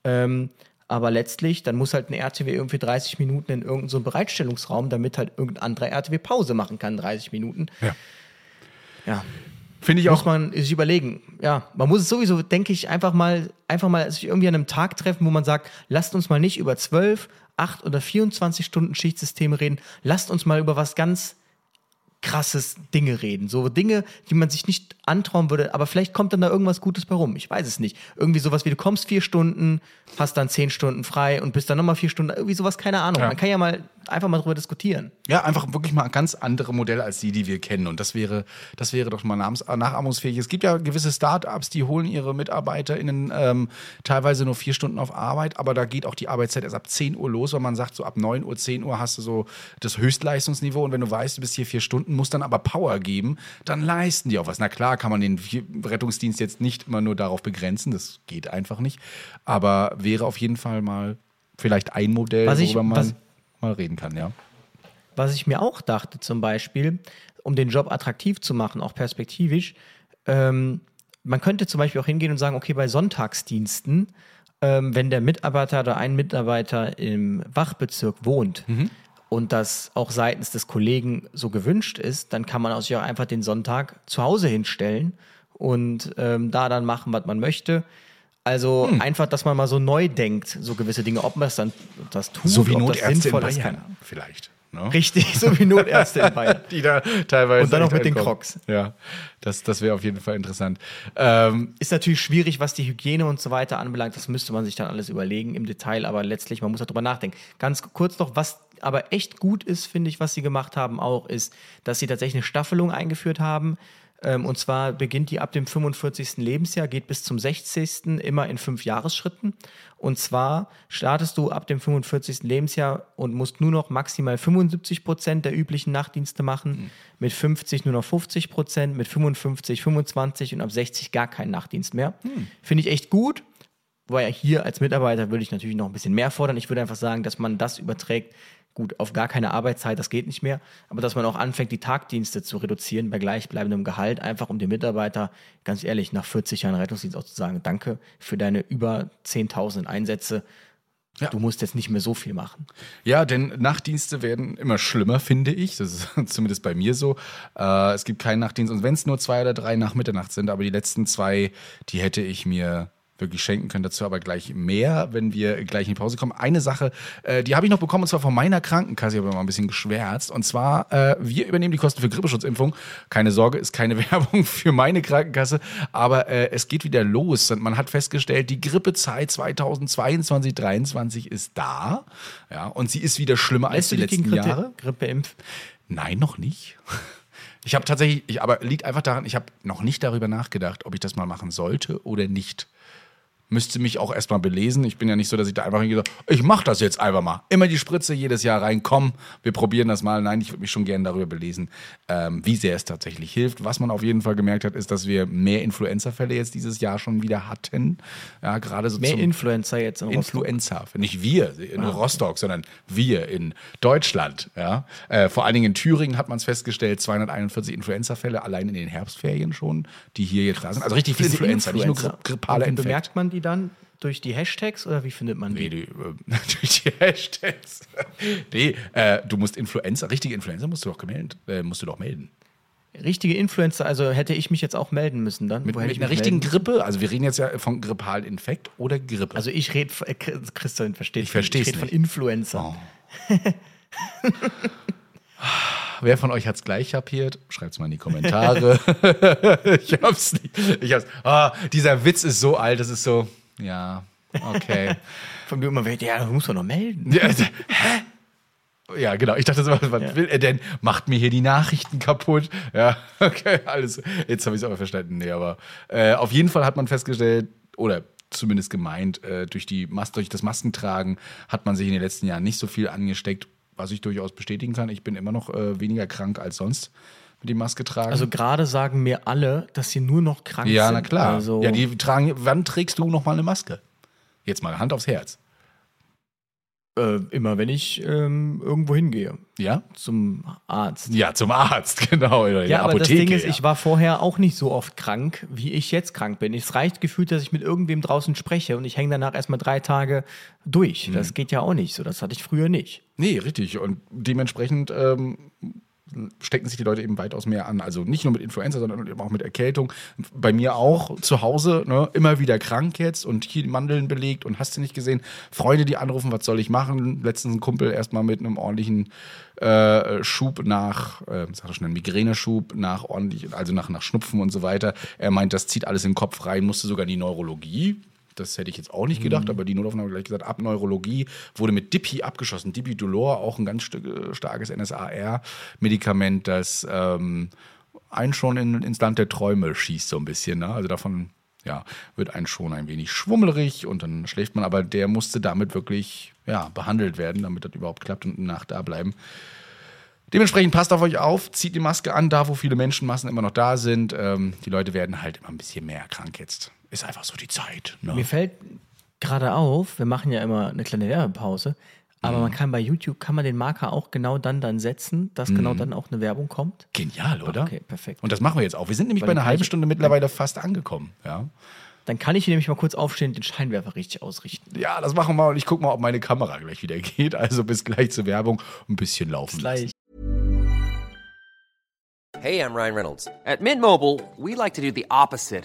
Speaker 2: Ähm, aber letztlich, dann muss halt ein RTW irgendwie 30 Minuten in irgendeinen so Bereitstellungsraum, damit halt irgendein anderer RTW Pause machen kann, 30 Minuten.
Speaker 1: Ja.
Speaker 2: Ja,
Speaker 1: Finde ich
Speaker 2: muss
Speaker 1: auch.
Speaker 2: man sich überlegen. Ja, man muss es sowieso, denke ich, einfach mal, einfach mal sich irgendwie an einem Tag treffen, wo man sagt, lasst uns mal nicht über 12, 8 oder 24 Stunden Schichtsysteme reden, lasst uns mal über was ganz krasses Dinge reden. So Dinge, die man sich nicht antrauen würde, aber vielleicht kommt dann da irgendwas Gutes bei rum. Ich weiß es nicht. Irgendwie sowas wie du kommst vier Stunden, hast dann zehn Stunden frei und bist dann nochmal vier Stunden, irgendwie sowas, keine Ahnung.
Speaker 1: Ja.
Speaker 2: Man kann ja mal einfach mal drüber diskutieren.
Speaker 1: Ja, einfach wirklich mal ganz andere Modelle als die, die wir kennen. Und das wäre, das wäre doch mal nachahmungsfähig. Es gibt ja gewisse Start-ups, die holen ihre MitarbeiterInnen ähm, teilweise nur vier Stunden auf Arbeit, aber da geht auch die Arbeitszeit erst ab 10 Uhr los, weil man sagt, so ab 9 Uhr, 10 Uhr hast du so das Höchstleistungsniveau und wenn du weißt, du bist hier vier Stunden, musst dann aber Power geben, dann leisten die auch was. Na klar, kann man den Rettungsdienst jetzt nicht immer nur darauf begrenzen, das geht einfach nicht, aber wäre auf jeden Fall mal vielleicht ein Modell,
Speaker 2: Was ich-
Speaker 1: worüber man
Speaker 2: was-
Speaker 1: mal reden kann, ja.
Speaker 2: Was ich mir auch dachte, zum Beispiel, um den Job attraktiv zu machen, auch perspektivisch, ähm, man könnte zum Beispiel auch hingehen und sagen, okay, bei Sonntagsdiensten, ähm, wenn der Mitarbeiter oder ein Mitarbeiter im Wachbezirk wohnt und das auch seitens des Kollegen so gewünscht ist, dann kann man auch sich auch einfach den Sonntag zu Hause hinstellen und ähm, da dann machen, was man möchte. Also einfach, dass man mal so neu denkt, so gewisse Dinge, ob man das dann das tut,
Speaker 1: So wie
Speaker 2: ob
Speaker 1: Notärzte in
Speaker 2: sinnvoll ist,
Speaker 1: Bayern
Speaker 2: Ahnung.
Speaker 1: vielleicht. Ne?
Speaker 2: Richtig, so wie Notärzte in Bayern.
Speaker 1: Die da teilweise.
Speaker 2: Und dann noch
Speaker 1: echt
Speaker 2: mit den. Crocs.
Speaker 1: Ja, das, das wäre auf jeden Fall interessant. Ähm,
Speaker 2: Ist natürlich schwierig, was die Hygiene und so weiter anbelangt. Das müsste man sich dann alles überlegen im Detail, aber letztlich, man muss darüber nachdenken. Ganz kurz noch, was aber echt gut ist, finde ich, was sie gemacht haben auch, ist, dass sie tatsächlich eine Staffelung eingeführt haben. Ähm, und zwar beginnt die ab dem 45. Lebensjahr, geht bis zum 60. immer in fünf Jahresschritten. Und zwar startest du ab dem 45. Lebensjahr und musst nur noch maximal 75 Prozent der üblichen Nachtdienste machen, mhm. mit 50 nur noch 50 Prozent, mit 55 25 und ab 60 gar keinen Nachtdienst mehr. Mhm. Finde ich echt gut. Weil hier als Mitarbeiter würde ich natürlich noch ein bisschen mehr fordern. Ich würde einfach sagen, dass man das überträgt Gut, auf gar keine Arbeitszeit, das geht nicht mehr. Aber dass man auch anfängt, die Tagdienste zu reduzieren bei gleichbleibendem Gehalt, einfach um den Mitarbeiter, ganz ehrlich, nach 40 Jahren Rettungsdienst auch zu sagen, danke für deine über 10.000 Einsätze. Ja. Du musst jetzt nicht mehr so viel machen.
Speaker 1: Ja, denn Nachtdienste werden immer schlimmer, finde ich. Das ist zumindest bei mir so. Äh, es gibt keinen Nachtdienst. Und wenn es nur zwei oder drei nach Mitternacht sind, aber die letzten zwei, die hätte ich mir wirklich schenken können. Dazu aber gleich mehr, wenn wir gleich in die Pause kommen. Eine Sache, äh, die habe ich noch bekommen, und zwar von meiner Krankenkasse. Ich habe mal ein bisschen geschwärzt. Und zwar, äh, wir übernehmen die Kosten für Grippeschutzimpfung. Keine Sorge, ist keine Werbung für meine Krankenkasse. Aber äh, es geht wieder los. Und man hat festgestellt, die Grippezeit 2022, 2023 ist da. Ja, und sie ist wieder schlimmer Lässt als die letzten Grippe, Jahre.
Speaker 2: Grippeimpf?
Speaker 1: Nein, noch nicht. Ich habe tatsächlich, ich, aber liegt einfach daran, ich habe noch nicht darüber nachgedacht, ob ich das mal machen sollte oder nicht müsste mich auch erstmal belesen. Ich bin ja nicht so, dass ich da einfach gesagt ich mache das jetzt einfach mal. Immer die Spritze jedes Jahr rein, komm, wir probieren das mal. Nein, ich würde mich schon gerne darüber belesen, ähm, wie sehr es tatsächlich hilft. Was man auf jeden Fall gemerkt hat, ist, dass wir mehr Influenza-Fälle jetzt dieses Jahr schon wieder hatten. Ja, gerade so
Speaker 2: mehr Influenza jetzt
Speaker 1: in Influenza, nicht wir in ah, Rostock, okay. sondern wir in Deutschland. Ja, äh, vor allen Dingen in Thüringen hat man es festgestellt, 241 Influenza-Fälle allein in den Herbstferien schon, die hier jetzt da sind. Also richtig viel Influenza,
Speaker 2: Influenza, nicht nur grippale Infekte. Bemerkt man die die dann? Durch die Hashtags oder wie findet man die? Nee, die, äh,
Speaker 1: durch die Hashtags. nee, äh, du musst Influencer, richtige Influencer musst du doch gemeldet, äh, musst du doch melden.
Speaker 2: Richtige Influencer, also hätte ich mich jetzt auch melden müssen dann.
Speaker 1: Mit, mit einer richtigen Grippe, also wir reden jetzt ja von grippalen Infekt oder Grippe.
Speaker 2: Also ich rede, äh, Christian versteht
Speaker 1: Ich verstehe
Speaker 2: Ich rede von Influencer. Oh.
Speaker 1: Wer von euch hat es gleich kapiert? Schreibt es mal in die Kommentare. ich hab's nicht. Ich hab's. Ah, dieser Witz ist so alt, das ist so, ja, okay.
Speaker 2: Von mir immer, ja, du musst doch noch melden.
Speaker 1: Ja, also, hä? Ja, genau. Ich dachte so, was ja. will er denn? Macht mir hier die Nachrichten kaputt. Ja, okay, alles. Jetzt habe ich es aber verstanden. Nee, aber äh, auf jeden Fall hat man festgestellt, oder zumindest gemeint, äh, durch, die Mas durch das Maskentragen hat man sich in den letzten Jahren nicht so viel angesteckt was ich durchaus bestätigen kann. Ich bin immer noch äh, weniger krank als sonst mit die Maske tragen.
Speaker 2: Also gerade sagen mir alle, dass sie nur noch krank
Speaker 1: ja,
Speaker 2: sind.
Speaker 1: Ja, na klar. Also ja, die tragen. Wann trägst du noch mal eine Maske? Jetzt mal Hand aufs Herz.
Speaker 2: Äh, immer wenn ich ähm, irgendwo hingehe.
Speaker 1: Ja?
Speaker 2: Zum Arzt.
Speaker 1: Ja, zum Arzt, genau.
Speaker 2: ja, ja aber Apotheke, das Ding ist, ja. ich war vorher auch nicht so oft krank, wie ich jetzt krank bin. Es reicht gefühlt, dass ich mit irgendwem draußen spreche und ich hänge danach erstmal drei Tage durch. Mhm. Das geht ja auch nicht so. Das hatte ich früher nicht.
Speaker 1: Nee, richtig. Und dementsprechend ähm, stecken sich die Leute eben weitaus mehr an. Also nicht nur mit Influenza, sondern eben auch mit Erkältung. Bei mir auch zu Hause, ne, immer wieder krank jetzt und hier Mandeln belegt und hast du nicht gesehen. Freunde, die anrufen, was soll ich machen? Letztens ein Kumpel erstmal mit einem ordentlichen äh, Schub nach, äh, sag ich schnell, Migräneschub nach ordentlich, also nach, nach Schnupfen und so weiter. Er meint, das zieht alles in den Kopf rein, musste sogar in die Neurologie. Das hätte ich jetzt auch nicht gedacht, mhm. aber die Notaufnahme gleich gesagt, ab Neurologie wurde mit Dipi abgeschossen. Dipidolor, auch ein ganz äh, starkes NSAR-Medikament, das ähm, einen schon in, ins Land der Träume schießt, so ein bisschen. Ne? Also davon ja, wird einen schon ein wenig schwummelig und dann schläft man, aber der musste damit wirklich ja, behandelt werden, damit das überhaupt klappt und eine Nacht da bleiben. Dementsprechend passt auf euch auf, zieht die Maske an, da wo viele Menschenmassen immer noch da sind. Ähm, die Leute werden halt immer ein bisschen mehr krank jetzt. Ist einfach so die Zeit.
Speaker 2: Ne? Mir fällt gerade auf, wir machen ja immer eine kleine Werbepause, aber mhm. man kann bei YouTube, kann man den Marker auch genau dann dann setzen, dass genau mhm. genau dann auch eine Werbung kommt.
Speaker 1: Genial, oder?
Speaker 2: Okay, perfekt.
Speaker 1: Und das machen wir jetzt auch. Wir sind nämlich Weil bei einer halben Stunde mittlerweile fast angekommen. Ja.
Speaker 2: Dann kann ich hier nämlich mal kurz aufstehen und den Scheinwerfer richtig ausrichten.
Speaker 1: Ja, das machen wir mal und ich gucke mal, ob meine Kamera gleich wieder geht. Also bis gleich zur Werbung. Ein bisschen laufen bis gleich.
Speaker 3: Hey, I'm Ryan Reynolds. At Mint Mobile, we like to do the opposite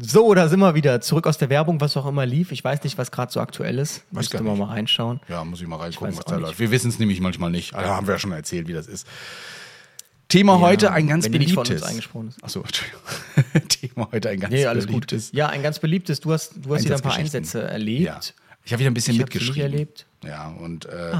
Speaker 2: So, da sind wir wieder. Zurück aus der Werbung, was auch immer lief. Ich weiß nicht, was gerade so aktuell ist.
Speaker 1: Weiß
Speaker 2: Müsste man mal reinschauen.
Speaker 1: Ja, muss ich mal reingucken,
Speaker 2: weiß
Speaker 1: was da läuft. Wir wissen es nämlich manchmal nicht. Also haben wir ja schon erzählt, wie das ist. Thema heute ein ganz beliebtes. Achso, Entschuldigung. Thema heute ein ganz
Speaker 2: Nee, alles gut.
Speaker 1: beliebtes.
Speaker 2: Ja, ein ganz beliebtes. Du hast, du hast wieder ein paar. Einsätze erlebt.
Speaker 1: Ja. Ich habe wieder ein bisschen
Speaker 2: Ich
Speaker 1: mitgeschrieben.
Speaker 2: erlebt.
Speaker 1: Ja, und äh,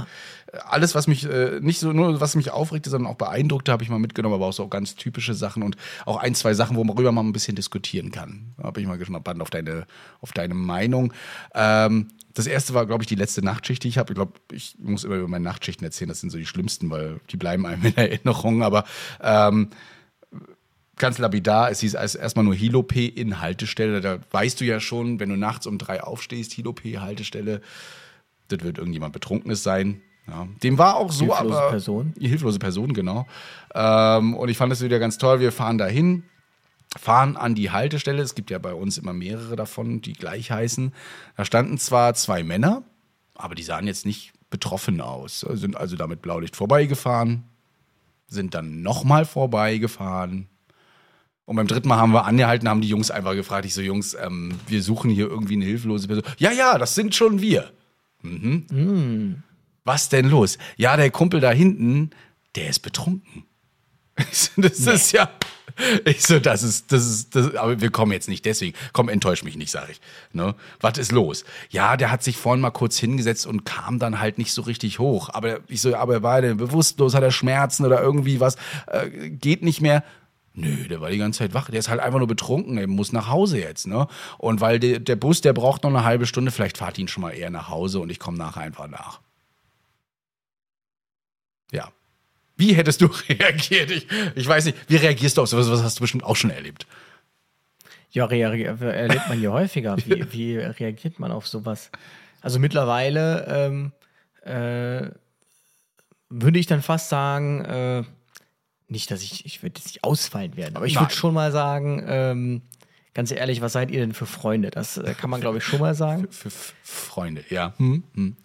Speaker 1: alles, was mich äh, nicht so nur was mich aufregte, sondern auch beeindruckte, habe ich mal mitgenommen, aber auch so ganz typische Sachen und auch ein, zwei Sachen, worüber man ein bisschen diskutieren kann. Da bin ich mal gespannt auf deine, auf deine Meinung. Ähm, das erste war, glaube ich, die letzte Nachtschicht, die ich habe. Ich glaube, ich muss immer über meine Nachtschichten erzählen, das sind so die schlimmsten, weil die bleiben einem in Erinnerung. Aber ähm, ganz lapidar, es hieß erst- erstmal nur Hilo-P in Haltestelle. Da weißt du ja schon, wenn du nachts um drei aufstehst, Hilo-P, Haltestelle, das wird irgendjemand Betrunkenes sein. Ja. Dem war auch so,
Speaker 2: Hilflose
Speaker 1: aber.
Speaker 2: Person.
Speaker 1: Hilflose Person, genau. Ähm, und ich fand das wieder ganz toll. Wir fahren dahin, fahren an die Haltestelle. Es gibt ja bei uns immer mehrere davon, die gleich heißen. Da standen zwar zwei Männer, aber die sahen jetzt nicht betroffen aus. Sind also damit Blaulicht vorbeigefahren, sind dann nochmal vorbeigefahren. Und beim dritten Mal haben wir angehalten, haben die Jungs einfach gefragt, ich so, Jungs, ähm, wir suchen hier irgendwie eine hilflose Person. Ja, ja, das sind schon wir. Mhm. Was denn los? Ja, der Kumpel da hinten, der ist betrunken. So, Das ist ja. Ich so, das ist, das ist, das, aber wir kommen jetzt nicht deswegen. Komm, enttäusch mich nicht, sag ich. Ne? Was ist los? Ja, der hat sich vorhin mal kurz hingesetzt und kam dann halt nicht so richtig hoch. Aber ich so, aber er war denn bewusstlos, hat er Schmerzen oder irgendwie was, äh, geht nicht mehr. Nö, der war die ganze Zeit wach. Der ist halt einfach nur betrunken. Der muss nach Hause jetzt, ne? Und weil der, der Bus, der braucht noch eine halbe Stunde, vielleicht fahrt ihn schon mal eher nach Hause und ich komme nachher einfach nach. Ja. Wie hättest du reagiert? Ich, ich weiß nicht, wie reagierst du auf sowas? Was hast du bestimmt auch schon erlebt?
Speaker 2: Ja, rea- erlebt man ja häufiger. Wie, wie reagiert man auf sowas? Also mittlerweile ähm, äh, würde ich dann fast sagen, äh, nicht, dass ich, ich würde jetzt nicht ausfallen werden, aber ich würde schon mal sagen, ähm, ganz ehrlich, was seid ihr denn für Freunde? Das äh, kann man, glaube ich, schon mal sagen.
Speaker 1: Für F Freunde, ja. Hm, hm.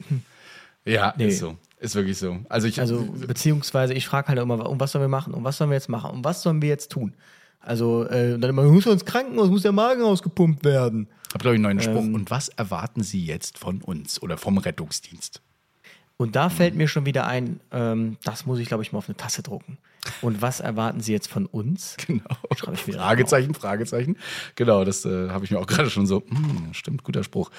Speaker 1: Ja,
Speaker 2: Nee.
Speaker 1: ist so. Ist wirklich so. Also ich,
Speaker 2: Also, beziehungsweise ich frage halt immer, um was sollen wir machen? Um was sollen wir jetzt machen? Um was sollen wir jetzt tun? Also, äh, dann immer, muss ins Krankenhaus, muss der Magen ausgepumpt werden.
Speaker 1: habe, glaube ich, einen neuen Spruch.
Speaker 2: Ähm.
Speaker 1: Und was erwarten Sie jetzt von uns oder vom Rettungsdienst?
Speaker 2: Und da fällt mir schon wieder ein, ähm, das muss ich, glaube ich, mal auf eine Tasse drucken. Und was erwarten Sie jetzt von uns?
Speaker 1: Genau.
Speaker 2: Schreibe ich wieder
Speaker 1: Fragezeichen, Fragezeichen. Genau, das äh, habe ich mir auch gerade schon so, hm, stimmt, guter Spruch.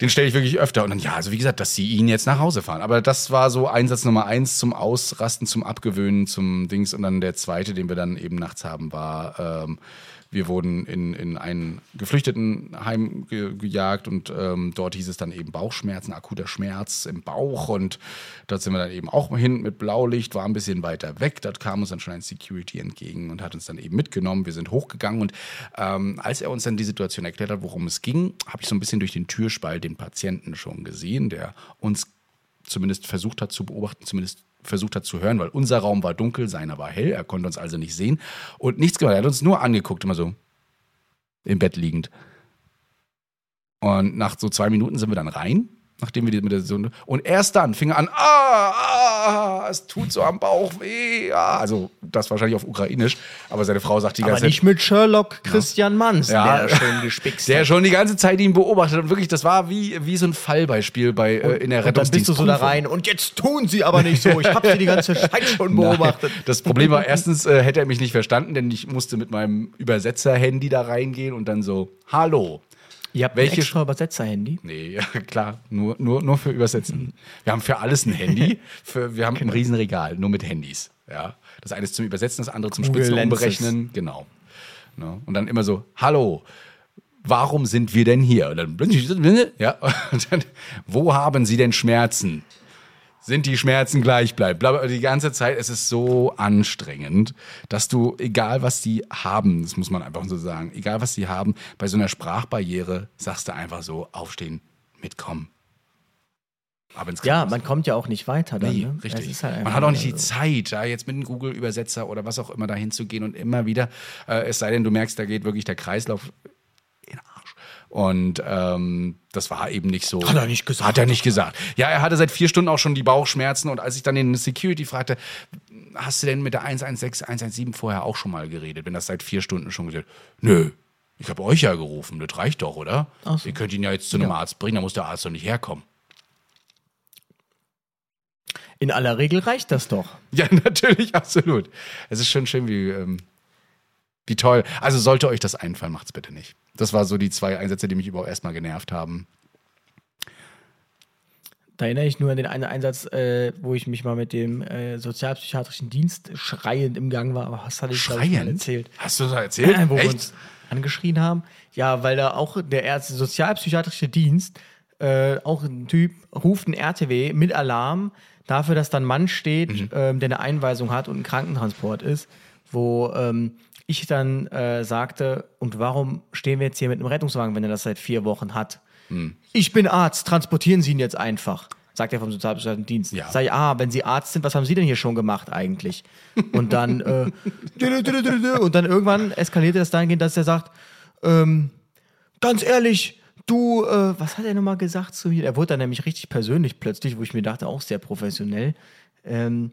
Speaker 1: Den stelle ich wirklich öfter. Und dann, ja, also wie gesagt, dass sie ihn jetzt nach Hause fahren. Aber das war so Einsatz Nummer eins zum Ausrasten, zum Abgewöhnen, zum Dings. Und dann der zweite, den wir dann eben nachts haben, war, ähm, wir wurden in, in ein Geflüchtetenheim ge gejagt und ähm, dort hieß es dann eben Bauchschmerzen, akuter Schmerz im Bauch. Und dort sind wir dann eben auch hin mit Blaulicht, war ein bisschen weiter weg. Dort kam uns dann schon ein Security entgegen und hat uns dann eben mitgenommen. Wir sind hochgegangen und ähm, als er uns dann die Situation erklärt hat, worum es ging, habe ich so ein bisschen durch den Türspalt den Patienten schon gesehen, der uns zumindest versucht hat zu beobachten, zumindest versucht hat zu hören, weil unser Raum war dunkel, seiner war hell, er konnte uns also nicht sehen und nichts gemacht. Er hat uns nur angeguckt, immer so im Bett liegend. Und nach so zwei Minuten sind wir dann rein, nachdem wir die mit der Sonde. Und erst dann fing er an, ah, ah, es tut so am Bauch weh. Ah. Also das wahrscheinlich auf Ukrainisch, aber seine Frau sagt die
Speaker 2: Aber
Speaker 1: ganze
Speaker 2: nicht
Speaker 1: Zeit.
Speaker 2: mit Sherlock Christian Manns,
Speaker 1: Ja.
Speaker 2: der schön gespickt
Speaker 1: Der schon die ganze Zeit ihn beobachtet und wirklich, das war wie, wie so ein Fallbeispiel bei äh, in der
Speaker 2: Und dann bist du so da rein und jetzt tun sie aber nicht so. Ich habe sie die ganze Zeit schon beobachtet.
Speaker 1: Nein. Das Problem war, erstens äh, hätte er mich nicht verstanden, denn ich musste mit meinem Übersetzer-Handy da reingehen und dann so, hallo.
Speaker 2: Ihr habt
Speaker 1: Welche-
Speaker 2: ein extra Übersetzer-Handy.
Speaker 1: Nee, ja, klar, nur, nur, nur für Übersetzen. Wir haben für alles ein Handy. Für, wir haben
Speaker 2: Genau.
Speaker 1: ein Riesenregal, nur mit Handys. Ja. Das eine ist zum Übersetzen, das andere zum Spitzen umberechnen. Genau. Ne? Und dann immer so, hallo, warum sind wir denn hier? Und dann, ja, und dann, wo haben Sie denn Schmerzen? Sind die Schmerzen gleich bleiben? Bla- Die ganze Zeit, es ist so anstrengend, dass du, egal was die haben, das muss man einfach so sagen, egal was die haben, bei so einer Sprachbarriere sagst du einfach so, aufstehen, mitkommen. Ab ins
Speaker 2: Ja, man kommt ja auch nicht weiter dann.
Speaker 1: Nee,
Speaker 2: ne? Es
Speaker 1: richtig.
Speaker 2: halt
Speaker 1: Man hat auch nicht die. Zeit, ja, jetzt mit einem Google-Übersetzer oder was auch immer dahin zu gehen und immer wieder, äh, es sei denn, du merkst, da geht wirklich der Kreislauf. Und ähm, das war eben nicht so.
Speaker 2: Hat er nicht gesagt.
Speaker 1: Hat er nicht gesagt. Ja, er hatte seit vier Stunden auch schon die Bauchschmerzen und als ich dann den Security fragte, hast du denn mit der 116, 117 vorher auch schon mal geredet, wenn das seit vier Stunden schon gesagt Nö. Ich habe euch ja gerufen, das reicht doch, oder?
Speaker 2: So.
Speaker 1: Ihr könnt ihn ja jetzt zu einem
Speaker 2: Ja.
Speaker 1: Arzt bringen, da muss der Arzt doch nicht herkommen.
Speaker 2: In aller Regel reicht das doch.
Speaker 1: Ja, natürlich, absolut. Es ist schon schön, wie, ähm, wie toll. Also sollte euch das einfallen, macht's bitte nicht. Das war so die zwei Einsätze, die mich überhaupt erstmal genervt haben.
Speaker 2: Da erinnere ich nur an den einen Einsatz, äh, wo ich mich mal mit dem äh, sozialpsychiatrischen Dienst schreiend im Gang war. Aber was hatte ich,
Speaker 1: Schreiend?
Speaker 2: erzählt?
Speaker 1: Hast du das erzählt?
Speaker 2: wo wir
Speaker 1: Echt?
Speaker 2: uns angeschrien haben. Ja, weil da auch der Ärzte, sozialpsychiatrische Dienst, äh, auch ein Typ, ruft ein RTW mit Alarm dafür, dass da ein Mann steht,
Speaker 1: Mhm.
Speaker 2: ähm, der eine Einweisung hat und ein Krankentransport ist, wo ähm, ich dann äh, sagte, und warum stehen wir jetzt hier mit einem Rettungswagen, wenn er das seit vier Wochen hat?
Speaker 1: Mhm.
Speaker 2: Ich bin Arzt, transportieren Sie ihn jetzt einfach. Sagt er vom sozialpsychiatrischen Dienst.
Speaker 1: Ja.
Speaker 2: Sag ich, ah, wenn Sie Arzt sind, was haben Sie denn hier schon gemacht eigentlich? Und dann, äh, und dann irgendwann eskalierte das dahingehend, dass er sagt, ähm, ganz ehrlich, du, äh, was hat er nochmal gesagt zu mir? Er wurde dann nämlich richtig persönlich plötzlich, wo ich mir dachte, auch sehr professionell. Ähm,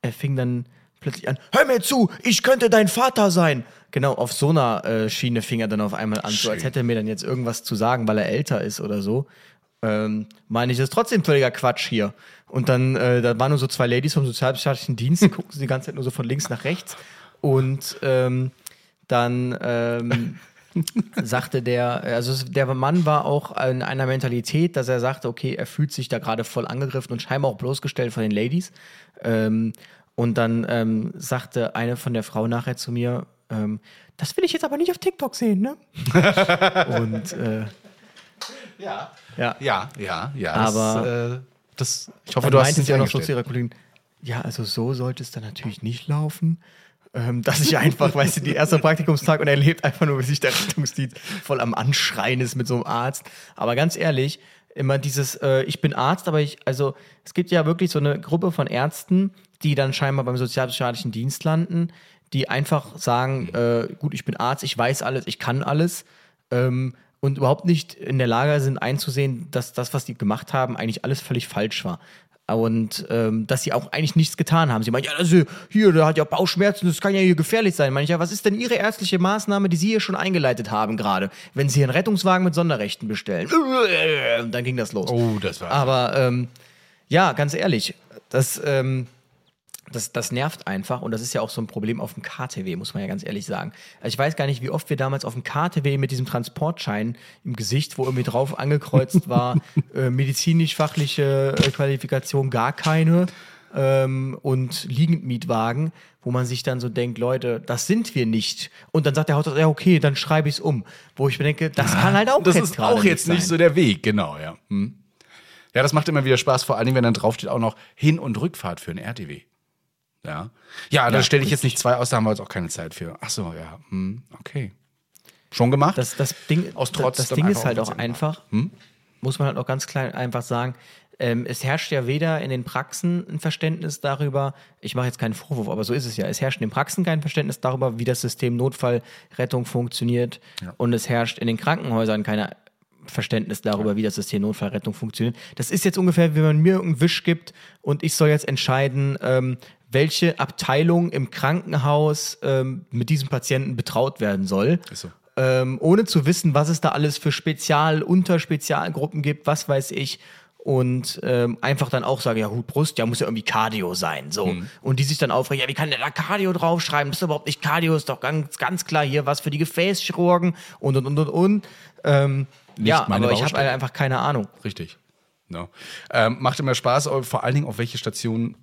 Speaker 2: er fing dann plötzlich an, hör mir zu, ich könnte dein Vater sein. Genau, auf so einer äh, Schiene fing er dann auf einmal an, so als
Speaker 1: Schön.
Speaker 2: hätte er mir dann jetzt irgendwas zu sagen, weil er älter ist oder so. Ähm, meine ich, das ist trotzdem völliger Quatsch hier. Und dann, äh, da waren nur so zwei Ladies vom sozialpsychiatrischen Dienst, die gucken sie die ganze Zeit nur so von links nach rechts. Und ähm, dann ähm, sagte der, also der Mann war auch in einer Mentalität, dass er sagte, okay, er fühlt sich da gerade voll angegriffen und scheinbar auch bloßgestellt von den Ladies. Ähm, und dann ähm, sagte eine von der Frau nachher zu mir, ähm, das will ich jetzt aber nicht auf TikTok sehen, ne? und äh,
Speaker 1: Ja.
Speaker 2: ja,
Speaker 1: Ja, ja, ja.
Speaker 2: Aber-
Speaker 1: das, äh, das, ich hoffe, du hast es ja noch
Speaker 2: so zu ihrer Kollegin, ja, also so sollte es dann natürlich nicht laufen. Ähm, dass ich einfach, weißt du, die erste Praktikumstag und er lebt einfach nur, wie sich der Rettungsdienst voll am Anschreien ist mit so einem Arzt. Aber ganz ehrlich, immer dieses, äh, ich bin Arzt, aber ich, also es gibt ja wirklich so eine Gruppe von Ärzten, die dann scheinbar beim sozialpsychiatrischen Dienst landen, die einfach sagen, äh, gut, ich bin Arzt, ich weiß alles, ich kann alles. Ähm, und überhaupt nicht in der Lage sind einzusehen, dass das, was die gemacht haben, eigentlich alles völlig falsch war. Und ähm, dass sie auch eigentlich nichts getan haben. Sie meinen, ja, also hier, der hat ja Bauchschmerzen, das kann ja hier gefährlich sein. Ich, ja, was ist denn Ihre ärztliche Maßnahme, die Sie hier schon eingeleitet haben gerade, wenn Sie hier einen Rettungswagen mit Sonderrechten bestellen? Und dann ging das los.
Speaker 1: Oh, das war.
Speaker 2: Aber ähm, ja, ganz ehrlich, das, ähm, das, das nervt einfach und das ist ja auch so ein Problem auf dem KTW, muss man ja ganz ehrlich sagen. Also ich weiß gar nicht, wie oft wir damals auf dem KTW mit diesem Transportschein im Gesicht, wo irgendwie drauf angekreuzt war, äh, medizinisch-fachliche äh, Qualifikation gar keine ähm, und Liegendmietwagen, wo man sich dann so denkt, Leute, das sind wir nicht. Und dann sagt der Hausarzt, ja okay, dann schreibe ich es um. Wo ich mir denke, das kann halt auch
Speaker 1: das
Speaker 2: jetzt
Speaker 1: ist auch jetzt nicht
Speaker 2: sein.
Speaker 1: so der Weg, genau, ja. Hm. Ja, das macht immer wieder Spaß, vor allen Dingen, wenn dann draufsteht auch noch Hin- und Rückfahrt für ein RTW. Ja. Ja, da stelle ich jetzt nicht zwei aus, da haben wir jetzt auch keine Zeit für. Ach so, ja. Hm, okay. Schon gemacht?
Speaker 2: Das, das Ding,
Speaker 1: Aus Trotz
Speaker 2: das
Speaker 1: dann
Speaker 2: Ding ist halt auch einfach, muss man halt auch ganz klein einfach sagen, ähm, es herrscht ja weder in den Praxen ein Verständnis darüber, ich mache jetzt keinen Vorwurf, aber so ist es ja, es herrscht in den Praxen kein Verständnis darüber, wie das System Notfallrettung funktioniert und es herrscht in den Krankenhäusern kein Verständnis darüber, wie das System Notfallrettung funktioniert. Das ist jetzt ungefähr, wie man mir einen Wisch gibt und ich soll jetzt entscheiden, ähm, welche Abteilung im Krankenhaus ähm, mit diesem Patienten betraut werden soll
Speaker 1: so.
Speaker 2: ähm, ohne zu wissen, was es da alles für Spezial-, Unterspezialgruppen gibt, was weiß ich. Und ähm, einfach dann auch sagen, ja gut, Brust, ja, muss ja irgendwie Cardio sein. So.
Speaker 1: Mhm.
Speaker 2: Und die sich dann aufregen, ja, wie kann der da Cardio draufschreiben? Das ist überhaupt nicht Cardio, ist doch ganz, ganz klar hier was für die Gefäßchirurgen und und und und und. Ähm, ja,
Speaker 1: meine
Speaker 2: aber ich habe halt einfach keine Ahnung.
Speaker 1: Richtig. No. Ähm, macht immer Spaß, vor allen Dingen, auf welche Station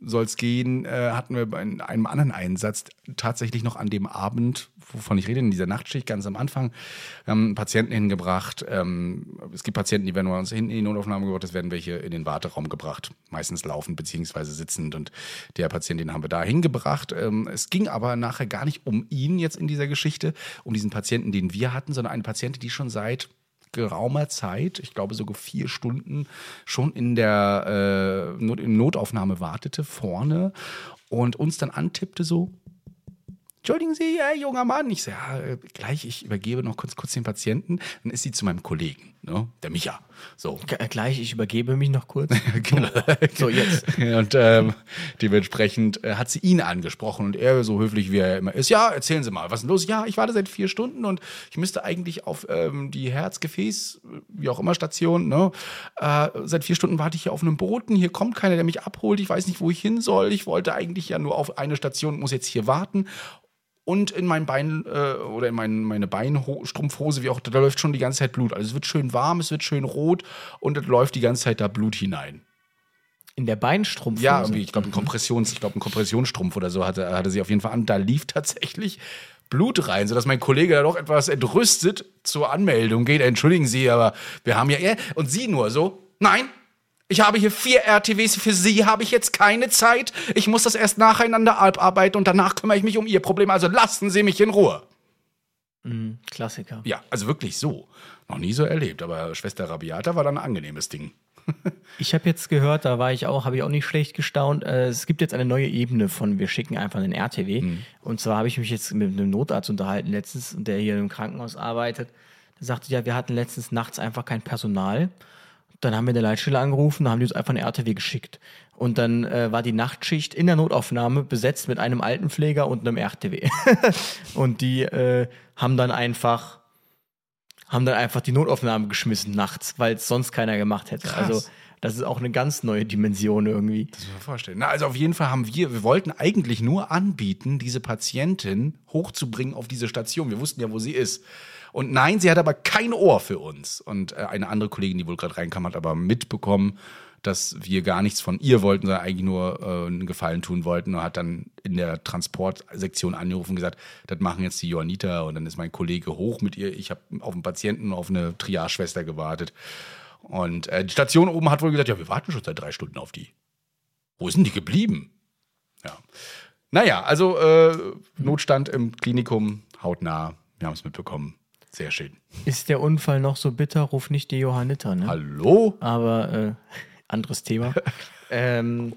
Speaker 1: soll es gehen, äh, hatten wir bei einem anderen Einsatz tatsächlich noch an dem Abend, wovon ich rede, in dieser Nachtschicht ganz am Anfang, ähm, Patienten hingebracht. Ähm, es gibt Patienten, die werden bei uns hinten in die Notaufnahme gebracht, es werden welche in den Warteraum gebracht, meistens laufend beziehungsweise sitzend und der Patient, den haben wir da hingebracht. Ähm, es ging aber nachher gar nicht um ihn jetzt in dieser Geschichte, um diesen Patienten, den wir hatten, sondern eine Patientin, die schon seit geraumer Zeit, ich glaube sogar vier Stunden, schon in der äh, Not in Notaufnahme wartete, vorne und uns dann antippte so, Entschuldigen Sie, ja, junger Mann. Ich sage, ja, äh, gleich, ich übergebe noch kurz, kurz den Patienten. Dann ist sie zu meinem Kollegen, ne? der Micha. So.
Speaker 2: Äh, gleich, ich übergebe mich noch kurz.
Speaker 1: genau.
Speaker 2: So, jetzt.
Speaker 1: Und ähm, dementsprechend äh, hat sie ihn angesprochen und er, so höflich wie er immer ist, ja, erzählen Sie mal, was ist denn los? Ja, ich warte seit vier Stunden und ich müsste eigentlich auf ähm, die Herzgefäß, wie auch immer, Station, ne? Äh, seit vier Stunden warte ich hier auf einem Boten, hier kommt keiner, der mich abholt, ich weiß nicht, wo ich hin soll. Ich wollte eigentlich ja nur auf eine Station und muss jetzt hier warten und in mein Bein äh, oder in mein, meine Beinstrumpfhose, wie auch, da läuft schon die ganze Zeit Blut. Also es wird schön warm, es wird schön rot und es läuft die ganze Zeit da Blut hinein.
Speaker 2: In der Beinstrumpfhose?
Speaker 1: Ja, irgendwie, ich glaube, ein Kompressions, ich glaube, ein Kompressionsstrumpf oder so hatte, hatte sie auf jeden Fall an. Da lief tatsächlich Blut rein, sodass mein Kollege da doch etwas entrüstet zur Anmeldung geht. Entschuldigen Sie, aber wir haben ja. Und sie nur so, nein, ich habe hier vier RTWs, für Sie habe ich jetzt keine Zeit. Ich muss das erst nacheinander abarbeiten und danach kümmere ich mich um Ihr Problem. Also lassen Sie mich in Ruhe.
Speaker 2: Mhm, Klassiker.
Speaker 1: Ja, also wirklich so. Noch nie so erlebt, aber Schwester Rabiata war dann ein angenehmes Ding.
Speaker 2: ich habe jetzt gehört, da war ich auch, habe ich auch nicht schlecht gestaunt. Äh, es gibt jetzt eine neue Ebene von, wir schicken einfach einen RTW. Mhm. Und zwar habe ich mich jetzt mit einem Notarzt unterhalten letztens, der hier im Krankenhaus arbeitet. Der sagte, ja, wir hatten letztens nachts einfach kein Personal. Dann haben wir eine Leitstelle angerufen, haben die uns einfach eine RTW geschickt. Und dann äh, war die Nachtschicht in der Notaufnahme besetzt mit einem Altenpfleger und einem RTW. und die äh, haben dann einfach haben dann einfach die Notaufnahme geschmissen nachts, weil es sonst keiner gemacht hätte. Krass. Also das ist auch eine ganz neue Dimension irgendwie.
Speaker 1: Das muss man vorstellen. Na, also auf jeden Fall haben wir, wir wollten eigentlich nur anbieten, diese Patientin hochzubringen auf diese Station. Wir wussten ja, wo sie ist. Und nein, sie hat aber kein Ohr für uns. Und äh, eine andere Kollegin, die wohl gerade reinkam, hat aber mitbekommen, dass wir gar nichts von ihr wollten, sondern eigentlich nur äh, einen Gefallen tun wollten und hat dann in der Transportsektion angerufen und gesagt, das machen jetzt die Johannita und dann ist mein Kollege hoch mit ihr. Ich habe auf einen Patienten, auf eine Triage-Schwester gewartet. Und äh, die Station oben hat wohl gesagt, ja, wir warten schon seit drei Stunden auf die. Wo sind die geblieben? Ja. Naja, also äh, Notstand im Klinikum, hautnah, wir haben es mitbekommen. Sehr schön.
Speaker 2: Ist der Unfall noch so bitter, ruf nicht die Johanniter, ne?
Speaker 1: Hallo?
Speaker 2: Aber äh, anderes Thema. ähm,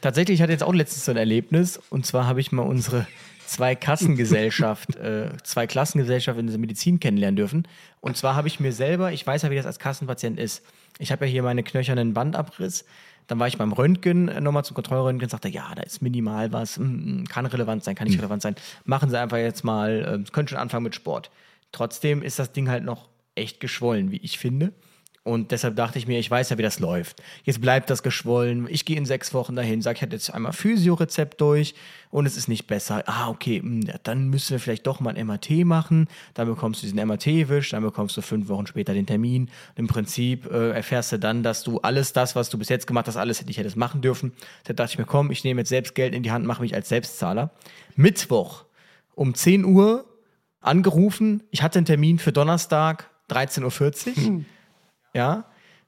Speaker 2: tatsächlich hatte ich jetzt auch letztens so ein Erlebnis. Und zwar habe ich mal unsere zwei Kassengesellschaft, äh, zwei Klassengesellschaft in der Medizin kennenlernen dürfen. Und zwar habe ich mir selber, ich weiß ja, wie das als Kassenpatient ist. Ich habe ja hier meine knöchernen Bandabriss. Dann war ich beim Röntgen äh, nochmal zum Kontrollröntgen und sagte, ja, da ist minimal was, mm, kann relevant sein, kann nicht relevant sein. Machen Sie einfach jetzt mal, äh, können schon anfangen mit Sport. Trotzdem ist das Ding halt noch echt geschwollen, wie ich finde. Und deshalb dachte ich mir, ich weiß ja, wie das läuft. Jetzt bleibt das geschwollen. Ich gehe in sechs Wochen dahin, sage, ich hätte jetzt einmal Physiorezept durch und es ist nicht besser. Ah, okay, hm, dann müssen wir vielleicht doch mal ein MRT machen. Dann bekommst du diesen MRT-Wisch, dann bekommst du fünf Wochen später den Termin. Und Im Prinzip äh, erfährst du dann, dass du alles das, was du bis jetzt gemacht hast, alles hätte ich hättest machen dürfen. Da dachte ich mir, komm, ich nehme jetzt selbst Geld in die Hand, mache mich als Selbstzahler. Mittwoch um 10 Uhr angerufen. Ich hatte einen Termin für Donnerstag 13.40 Uhr. Hm. Ja,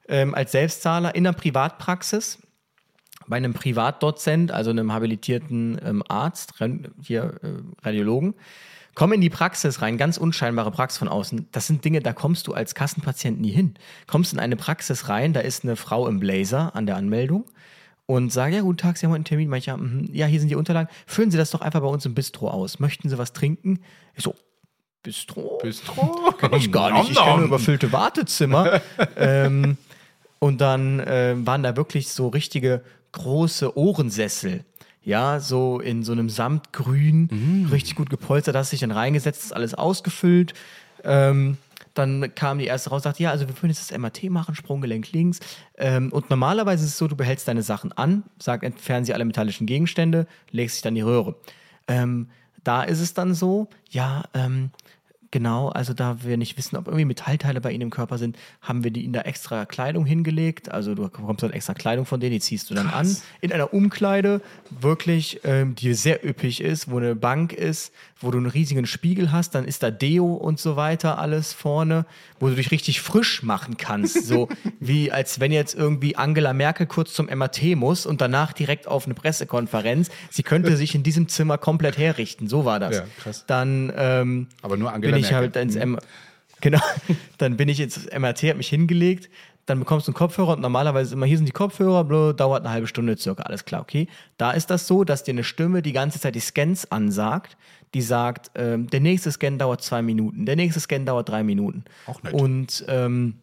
Speaker 2: ähm, als Selbstzahler in einer Privatpraxis bei einem Privatdozent, also einem habilitierten ähm, Arzt, hier äh, Radiologen, komm in die Praxis rein, ganz unscheinbare Praxis von außen. Das sind Dinge, da kommst du als Kassenpatient nie hin. Kommst in eine Praxis rein, da ist eine Frau im Blazer an der Anmeldung und sage, ja, guten Tag, Sie haben einen Termin. Manche, ja, mhm, ja, hier sind die Unterlagen. Füllen Sie das doch einfach bei uns im Bistro aus. Möchten Sie was trinken? Ich so, Bistro?
Speaker 1: Bistro?
Speaker 2: Kenn ich gar nicht. Ich kenne nur überfüllte Wartezimmer. ähm, und dann äh, waren da wirklich so richtige große Ohrensessel. Ja, so in so einem Samtgrün, mm. richtig gut gepolstert, hast dich dann reingesetzt, ist alles ausgefüllt. Ähm, dann kam die erste raus, sagte, ja, also wir würden jetzt das MRT machen, Sprunggelenk links. Ähm, und normalerweise ist es so, du behältst deine Sachen an, sag, entfernen sie alle metallischen Gegenstände, legst dich dann die Röhre. Ähm, da ist es dann so, ja, ähm, Genau, also da wir nicht wissen, ob irgendwie Metallteile bei ihnen im Körper sind, haben wir die in da extra Kleidung hingelegt. Also du bekommst dann extra Kleidung von denen, die ziehst du dann Krass. an. In einer Umkleide, wirklich, ähm, die sehr üppig ist, wo eine Bank ist, wo du einen riesigen Spiegel hast, dann ist da Deo und so weiter alles vorne, wo du dich richtig frisch machen kannst. So wie als wenn jetzt irgendwie Angela Merkel kurz zum MAT muss und danach direkt auf eine Pressekonferenz. Sie könnte sich in diesem Zimmer komplett herrichten. So war das. Ja, krass. Dann ähm,
Speaker 1: Aber nur Angela
Speaker 2: bin ich halt ins M Genau, dann bin ich ins MRT, habe mich hingelegt. Dann bekommst du einen Kopfhörer und normalerweise immer, hier sind die Kopfhörer, blah, dauert eine halbe Stunde circa, alles klar, okay. Da ist das so, dass dir eine Stimme die ganze Zeit die Scans ansagt, die sagt, ähm, der nächste Scan dauert zwei Minuten, der nächste Scan dauert drei Minuten.
Speaker 1: Auch nett.
Speaker 2: Und ähm,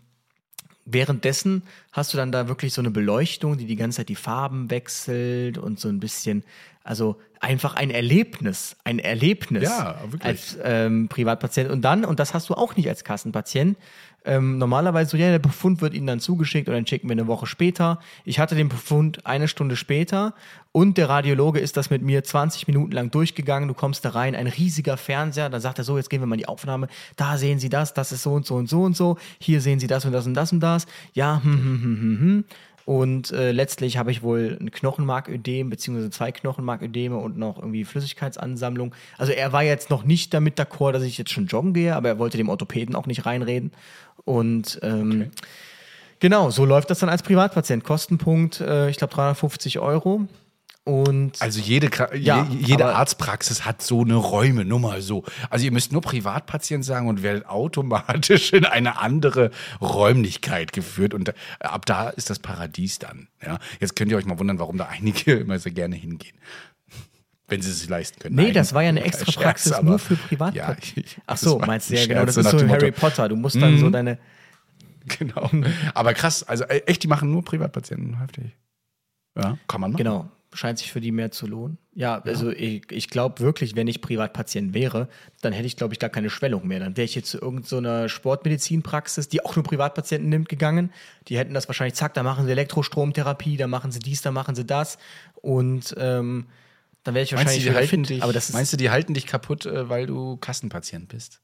Speaker 2: währenddessen hast du dann da wirklich so eine Beleuchtung, die die ganze Zeit die Farben wechselt und so ein bisschen, also einfach ein Erlebnis, ein Erlebnis
Speaker 1: Ja,
Speaker 2: als ähm, Privatpatient. Und dann, und das hast du auch nicht als Kassenpatient, ähm, normalerweise so, ja, der Befund wird Ihnen dann zugeschickt und dann schicken wir eine Woche später. Ich hatte den Befund eine Stunde später und der Radiologe ist das mit mir 20 Minuten lang durchgegangen. Du kommst da rein, ein riesiger Fernseher, dann sagt er so, jetzt gehen wir mal in die Aufnahme. Da sehen Sie das, das ist so und so und so und so. Hier sehen Sie das und das und das und das. Ja, hm, hm, hm, hm, hm. Und äh, letztlich habe ich wohl ein Knochenmarködem, beziehungsweise zwei Knochenmarködeme und noch irgendwie Flüssigkeitsansammlung. Also er war jetzt noch nicht damit d'accord, dass ich jetzt schon joggen gehe, aber er wollte dem Orthopäden auch nicht reinreden. Und ähm, genau, so läuft das dann als Privatpatient. Kostenpunkt, äh, ich glaube, 350 Euro. Und
Speaker 1: Also jede,
Speaker 2: Ja,
Speaker 1: je, jede Arztpraxis hat so eine Räume, nur mal so. Also ihr müsst nur Privatpatient sagen und werdet automatisch in eine andere Räumlichkeit geführt und äh, ab da ist das Paradies dann. Ja, jetzt könnt ihr euch mal wundern, warum da einige immer so gerne hingehen, wenn sie es sich leisten können.
Speaker 2: Nee,
Speaker 1: Nein,
Speaker 2: das war ja eine extra
Speaker 1: Scherz,
Speaker 2: Praxis
Speaker 1: aber-
Speaker 2: nur für Privatpatienten.
Speaker 1: Ja,
Speaker 2: Ach so, meinst du ja genau, das ist so Harry.
Speaker 1: Mhm.
Speaker 2: Potter. Du musst dann so deine.
Speaker 1: Genau. Aber krass, also äh, echt, die machen nur Privatpatienten, heftig. Ja, kann man machen.
Speaker 2: Genau, scheint sich für die mehr zu lohnen. Ja, also ich, ich glaube wirklich, wenn ich Privatpatient wäre, dann hätte ich, glaube ich, gar keine Schwellung mehr. Dann wäre ich jetzt zu irgendeiner Sportmedizinpraxis, die auch nur Privatpatienten nimmt, gegangen. Die hätten das wahrscheinlich, zack, da machen sie Elektrostromtherapie, da machen sie dies, da machen sie das. Und ähm, dann wäre ich
Speaker 1: Meinst
Speaker 2: wahrscheinlich
Speaker 1: die
Speaker 2: wieder
Speaker 1: halten dich,
Speaker 2: aber das ist,
Speaker 1: meinst du, die halten dich kaputt, äh, weil du Kassenpatient bist?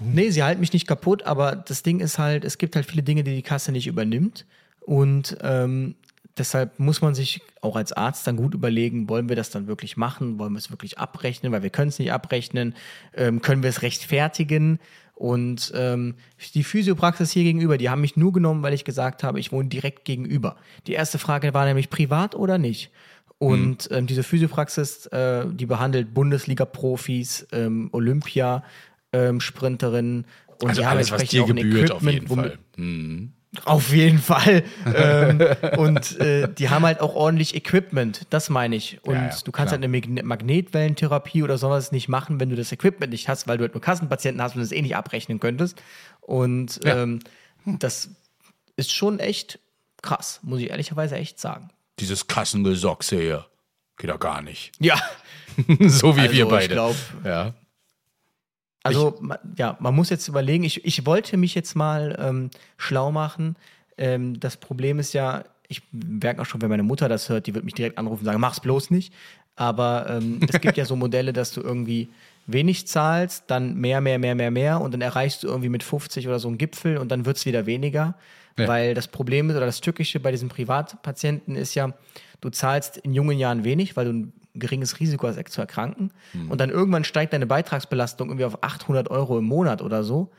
Speaker 2: Nee, sie halten mich nicht kaputt, aber das Ding ist halt, es gibt halt viele Dinge, die die Kasse nicht übernimmt. Und ähm, deshalb muss man sich auch als Arzt dann gut überlegen, wollen wir das dann wirklich machen? Wollen wir es wirklich abrechnen? Weil wir können es nicht abrechnen. Ähm, können wir es rechtfertigen? Und ähm, die Physiopraxis hier gegenüber, die haben mich nur genommen, weil ich gesagt habe, ich wohne direkt gegenüber. Die erste Frage war nämlich privat oder nicht? Und ähm, diese Physiopraxis, äh, die behandelt Bundesliga-Profis, ähm, Olympia-Sprinterinnen und
Speaker 1: Also
Speaker 2: die haben
Speaker 1: alles, was
Speaker 2: entsprechend
Speaker 1: dir
Speaker 2: auch ein
Speaker 1: gebührt, auf jeden Fall. Mhm.
Speaker 2: Auf jeden Fall. ähm, und äh, die haben halt auch ordentlich Equipment, das meine ich. Und
Speaker 1: Ja, ja,
Speaker 2: du kannst
Speaker 1: klar.
Speaker 2: halt eine Magne- Magnetwellentherapie oder sowas nicht machen, wenn du das Equipment nicht hast, weil du halt nur Kassenpatienten hast und das eh nicht abrechnen könntest. Und
Speaker 1: Ja.
Speaker 2: ähm, das ist schon echt krass, muss ich ehrlicherweise echt sagen.
Speaker 1: Dieses Kassengesocks hier. Geht doch gar nicht.
Speaker 2: Ja,
Speaker 1: so wie
Speaker 2: Also,
Speaker 1: wir
Speaker 2: ich
Speaker 1: beide.
Speaker 2: glaub-
Speaker 1: ja.
Speaker 2: Also, ma- ja, man muss jetzt überlegen, ich, ich wollte mich jetzt mal ähm, schlau machen. Ähm, das Problem ist ja, ich merke auch schon, wenn meine Mutter das hört, die wird mich direkt anrufen und sagen, mach's bloß nicht. Aber ähm, es gibt ja so Modelle, dass du irgendwie wenig zahlst, dann mehr, mehr, mehr, mehr, mehr und dann erreichst du irgendwie mit 50 oder so einen Gipfel und dann wird es wieder weniger.
Speaker 1: Ja.
Speaker 2: Weil das Problem ist oder das Tückische bei diesen Privatpatienten ist ja, du zahlst in jungen Jahren wenig, weil du ein geringes Risiko hast, zu erkranken. Und dann irgendwann steigt deine Beitragsbelastung irgendwie auf 800 Euro im Monat oder so.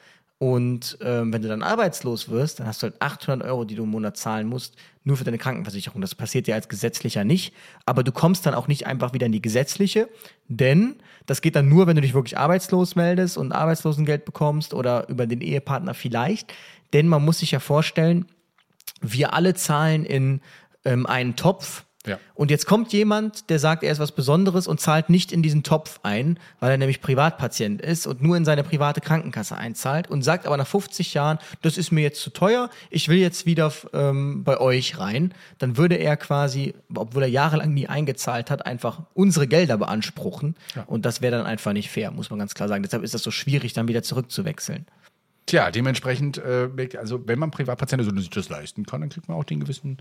Speaker 2: Und ähm, wenn du dann arbeitslos wirst, dann hast du halt 800 Euro, die du im Monat zahlen musst, nur für deine Krankenversicherung. Das passiert dir als gesetzlicher nicht. Aber du kommst dann auch nicht einfach wieder in die gesetzliche, denn das geht dann nur, wenn du dich wirklich arbeitslos meldest und Arbeitslosengeld bekommst oder über den Ehepartner vielleicht. Denn man muss sich ja vorstellen, wir alle zahlen in ähm, einen Topf.
Speaker 1: Ja.
Speaker 2: Und jetzt kommt jemand, der sagt, er ist was Besonderes und zahlt nicht in diesen Topf ein, weil er nämlich Privatpatient ist und nur in seine private Krankenkasse einzahlt und sagt aber nach 50 Jahren, das ist mir jetzt zu teuer, ich will jetzt wieder ähm, bei euch rein. Dann würde er quasi, obwohl er jahrelang nie eingezahlt hat, einfach unsere Gelder beanspruchen. Und das wäre dann einfach nicht fair, muss man ganz klar sagen. Deshalb ist das so schwierig, dann wieder zurückzuwechseln.
Speaker 1: Tja, dementsprechend, äh, also wenn man Privatpatient ist und sich das leisten kann, dann kriegt man auch den gewissen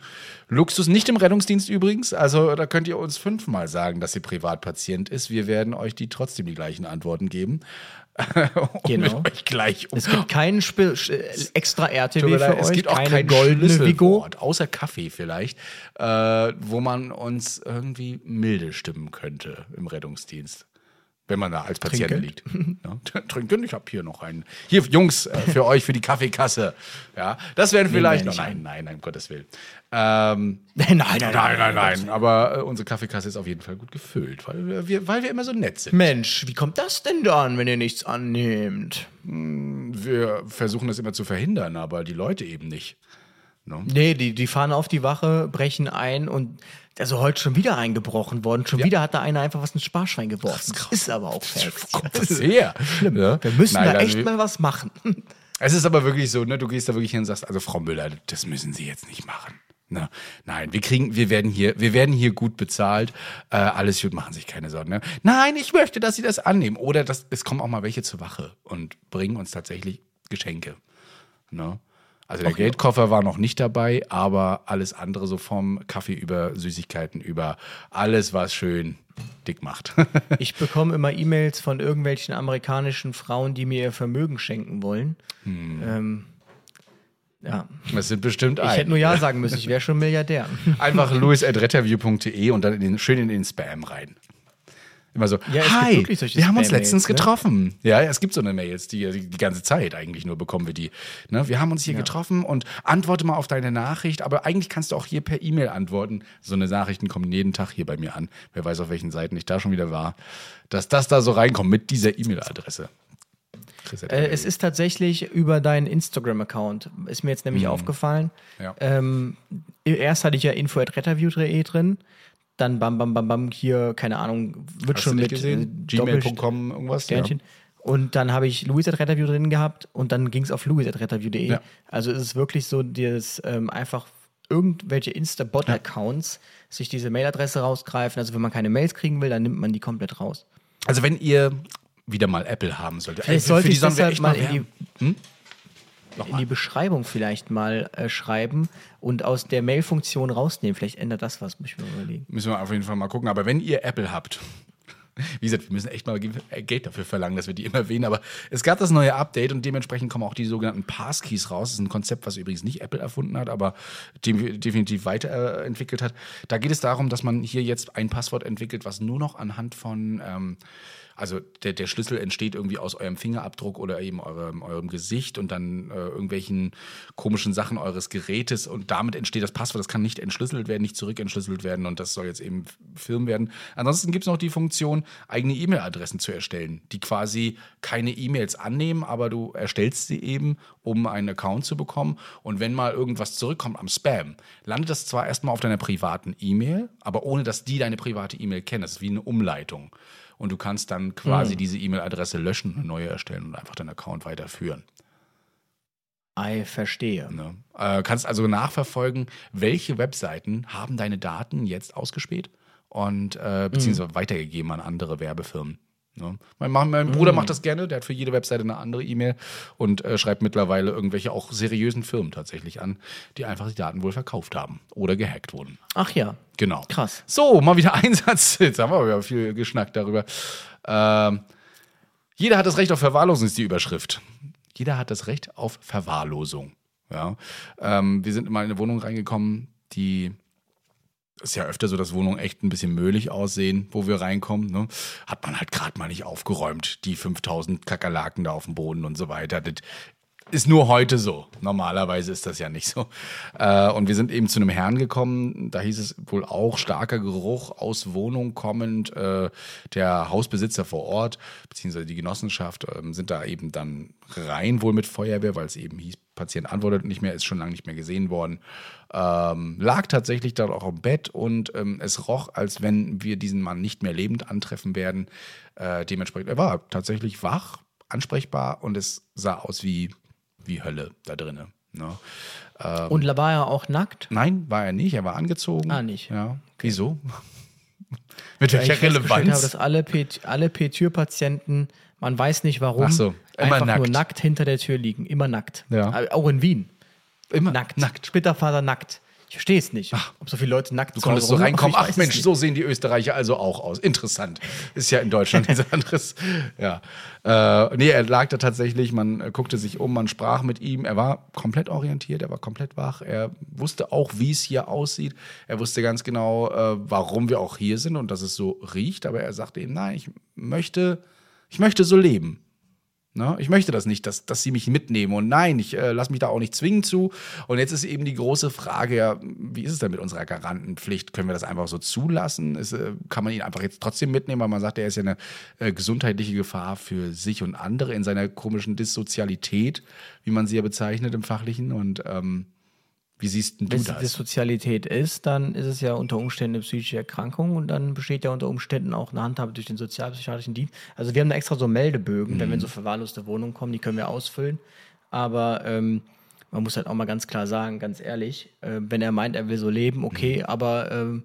Speaker 1: Luxus. Nicht im Rettungsdienst übrigens. Also da könnt ihr uns fünfmal sagen, dass ihr Privatpatient ist. Wir werden euch die trotzdem die gleichen Antworten geben. und
Speaker 2: Genau.
Speaker 1: gleich um.
Speaker 2: Es gibt keinen Sp äh, extra RTW für
Speaker 1: leid,
Speaker 2: euch,
Speaker 1: es gibt auch kein
Speaker 2: goldene Vigo.
Speaker 1: Schlüsselwort, außer Kaffee vielleicht, äh, wo man uns irgendwie milde stimmen könnte im Rettungsdienst. Wenn man da als Patient liegt. Ja, trinken, ich habe hier noch einen. Hier, Jungs, äh, für euch, für die Kaffeekasse. Ja, das wären vielleicht
Speaker 2: wir
Speaker 1: noch.
Speaker 2: nicht
Speaker 1: Nein, nein, nein, um Gottes Willen. Ähm,
Speaker 2: Nein, nein,
Speaker 1: nein, nein, nein. Aber äh, unsere Kaffeekasse ist auf jeden Fall gut gefüllt, weil wir, wir, weil wir immer so nett sind.
Speaker 2: Mensch, wie kommt das denn dann, wenn ihr nichts annehmt?
Speaker 1: Wir versuchen das immer zu verhindern, aber die Leute eben nicht. Ne?
Speaker 2: Nee, die, die fahren auf die Wache, brechen ein und also heute schon wieder eingebrochen worden. Schon
Speaker 1: Ja.
Speaker 2: wieder hat da einer einfach was ins Sparschwein geworfen. Das ist aber auch fest.
Speaker 1: Wo kommt das her? Ja?
Speaker 2: Wir müssen
Speaker 1: Nein,
Speaker 2: da echt mal was machen.
Speaker 1: Es ist aber wirklich so, ne, du gehst da wirklich hin und sagst, also Frau Müller, das müssen Sie jetzt nicht machen. Ne? Nein, wir kriegen, wir werden hier, wir werden hier gut bezahlt. Äh, alles gut, machen sich keine Sorgen. Ne? Nein, ich möchte, dass Sie das annehmen. Oder das, es kommen auch mal welche zur Wache und bringen uns tatsächlich Geschenke. Ne? Also der Geldkoffer war noch nicht dabei, aber alles andere so vom Kaffee über Süßigkeiten über alles, was schön dick macht.
Speaker 2: Ich bekomme immer E-Mails von irgendwelchen amerikanischen Frauen, die mir ihr Vermögen schenken wollen.
Speaker 1: Hm.
Speaker 2: Ähm, ja,
Speaker 1: Das sind bestimmt
Speaker 2: ich
Speaker 1: ein.
Speaker 2: hätte nur Ja sagen müssen, ich wäre schon Milliardär.
Speaker 1: Einfach louis.retterview.de und dann in den, schön in den Spam rein. Immer so,
Speaker 2: Ja,
Speaker 1: hi, wir haben uns letztens
Speaker 2: ne?
Speaker 1: getroffen. Ja, es gibt so eine Mails, die, die die ganze Zeit eigentlich nur bekommen wir die. Ne? Wir haben uns hier getroffen und antworte mal auf deine Nachricht, aber eigentlich kannst du auch hier per E-Mail antworten. So eine Nachrichten kommen jeden Tag hier bei mir an. Wer weiß, auf welchen Seiten ich da schon wieder war. Dass das da so reinkommt mit dieser E-Mail-Adresse.
Speaker 2: Äh, es ist tatsächlich über deinen Instagram-Account. Ist mir jetzt nämlich aufgefallen.
Speaker 1: Mhm. Ja.
Speaker 2: Ähm, erst hatte ich ja info.retterview.de drin. Dann bam, bam, bam, bam, hier, keine Ahnung, wird
Speaker 1: Hast
Speaker 2: schon mit
Speaker 1: gesehen?
Speaker 2: äh,
Speaker 1: Gmail.com irgendwas?
Speaker 2: Sternchen. Und dann habe ich Louis.retterview drin gehabt und dann ging es auf louis.retterview.de.
Speaker 1: Ja.
Speaker 2: Also es ist wirklich so, dass ähm, einfach irgendwelche Insta-Bot-Accounts sich diese Mailadresse rausgreifen. Also wenn man keine Mails kriegen will, dann nimmt man die komplett raus.
Speaker 1: Also wenn ihr wieder mal Apple haben solltet.
Speaker 2: Vielleicht sollte
Speaker 1: die
Speaker 2: ich
Speaker 1: wir
Speaker 2: deshalb
Speaker 1: echt
Speaker 2: mal in
Speaker 1: werben.
Speaker 2: Die, in die Beschreibung vielleicht mal äh, schreiben und aus der Mail-Funktion rausnehmen. Vielleicht ändert das was, muss ich mir überlegen.
Speaker 1: Müssen wir auf jeden Fall mal gucken. Aber wenn ihr Apple habt, wie gesagt, wir müssen echt mal Geld dafür verlangen, dass wir die immer erwähnen. Aber es gab das neue Update und dementsprechend kommen auch die sogenannten Passkeys raus. Das ist ein Konzept, was übrigens nicht Apple erfunden hat, aber de definitiv weiterentwickelt hat. Da geht es darum, dass man hier jetzt ein Passwort entwickelt, was nur noch anhand von ähm, also der, der Schlüssel entsteht irgendwie aus eurem Fingerabdruck oder eben eurem, eurem Gesicht und dann äh, irgendwelchen komischen Sachen eures Gerätes und damit entsteht das Passwort. Das kann nicht entschlüsselt werden, nicht zurückentschlüsselt werden und das soll jetzt eben firm werden. Ansonsten gibt es noch die Funktion, eigene E-Mail-Adressen zu erstellen, die quasi keine E-Mails annehmen, aber du erstellst sie eben, um einen Account zu bekommen. Und wenn mal irgendwas zurückkommt am Spam, landet das zwar erstmal auf deiner privaten E-Mail, aber ohne dass die deine private E-Mail kennen. Das ist wie eine Umleitung. Und du kannst dann quasi diese E-Mail-Adresse löschen, eine neue erstellen und einfach deinen Account weiterführen.
Speaker 2: I verstehe.
Speaker 1: Ne? Äh, kannst also nachverfolgen, welche Webseiten haben deine Daten jetzt ausgespäht und äh, beziehungsweise weitergegeben an andere Werbefirmen. Ne? Mein, mein Bruder macht das gerne, der hat für jede Webseite eine andere E-Mail und äh, schreibt mittlerweile irgendwelche auch seriösen Firmen tatsächlich an, die einfach die Daten wohl verkauft haben oder gehackt wurden.
Speaker 2: Ach ja.
Speaker 1: Genau.
Speaker 2: Krass.
Speaker 1: So, mal wieder Einsatz. Jetzt haben wir aber viel geschnackt darüber. Ähm, jeder hat das Recht auf Verwahrlosung, ist die Überschrift. Jeder hat das Recht auf Verwahrlosung. Ja. Ähm, wir sind mal in eine Wohnung reingekommen, die ist ja öfter so, dass Wohnungen echt ein bisschen möhlig aussehen, wo wir reinkommen. Ne? Hat man halt gerade mal nicht aufgeräumt. Die 5000 Kakerlaken da auf dem Boden und so weiter. Das ist nur heute so. Normalerweise ist das ja nicht so. Äh, und wir sind eben zu einem Herrn gekommen. Da hieß es wohl auch starker Geruch aus Wohnung kommend. Äh, der Hausbesitzer vor Ort, beziehungsweise die Genossenschaft, ähm, sind da eben dann rein, wohl mit Feuerwehr, weil es eben hieß, Patient antwortet nicht mehr, ist schon lange nicht mehr gesehen worden. Ähm, lag tatsächlich dort auch im Bett und ähm, es roch, als wenn wir diesen Mann nicht mehr lebend antreffen werden. Äh, dementsprechend, er war tatsächlich wach, ansprechbar und es sah aus wie, wie Hölle da drinnen. Ne?
Speaker 2: Und da war er auch nackt?
Speaker 1: Nein, war er nicht, er war angezogen.
Speaker 2: Ah, nicht.
Speaker 1: Ja. Wieso? Mit
Speaker 2: Weil ich
Speaker 1: welcher
Speaker 2: festgestellt habe,
Speaker 1: Relevanz?
Speaker 2: dass alle, Pet alle P-Tür-Patienten, man weiß nicht warum,
Speaker 1: so, immer
Speaker 2: einfach nur
Speaker 1: nackt.
Speaker 2: nackt hinter der Tür liegen. Immer nackt.
Speaker 1: Ja.
Speaker 2: Auch in Wien.
Speaker 1: Immer
Speaker 2: Nackt.
Speaker 1: nackt.
Speaker 2: Splitterfaser nackt. Ich verstehe es nicht. ob so viele Leute nackt
Speaker 1: Du konntest so reinkommen. Ach Mensch, so sehen die Österreicher also auch aus. Interessant. Ist ja in Deutschland nichts anderes. Ja. Äh, nee, er lag da tatsächlich, man äh, guckte sich um, man sprach mit ihm. Er war komplett orientiert, er war komplett wach. Er wusste auch, wie es hier aussieht. Er wusste ganz genau, äh, warum wir auch hier sind und dass es so riecht. Aber er sagte eben, nein, ich möchte, ich möchte so leben. Ne? Ich möchte das nicht, dass, dass sie mich mitnehmen. Und nein, ich äh, lasse mich da auch nicht zwingen zu. Und jetzt ist eben die große Frage, ja, wie ist es denn mit unserer Garantenpflicht? Können wir das einfach so zulassen? Ist, äh, kann man ihn einfach jetzt trotzdem mitnehmen, weil man sagt, er ist ja eine äh, gesundheitliche Gefahr für sich und andere in seiner komischen Dissozialität, wie man sie ja bezeichnet im Fachlichen. Und ähm, Wie siehst du
Speaker 2: Wenn es
Speaker 1: das?
Speaker 2: Dissozialität ist, dann ist es ja unter Umständen eine psychische Erkrankung und dann besteht ja unter Umständen auch eine Handhabe durch den sozialpsychiatrischen Dienst. Also wir haben da extra so Meldebögen, wenn wir
Speaker 1: Mhm.
Speaker 2: in so verwahrloste Wohnungen kommen, die können wir ausfüllen. Aber ähm, man muss halt auch mal ganz klar sagen, ganz ehrlich, äh, wenn er meint, er will so leben, okay,
Speaker 1: Mhm.
Speaker 2: aber ähm,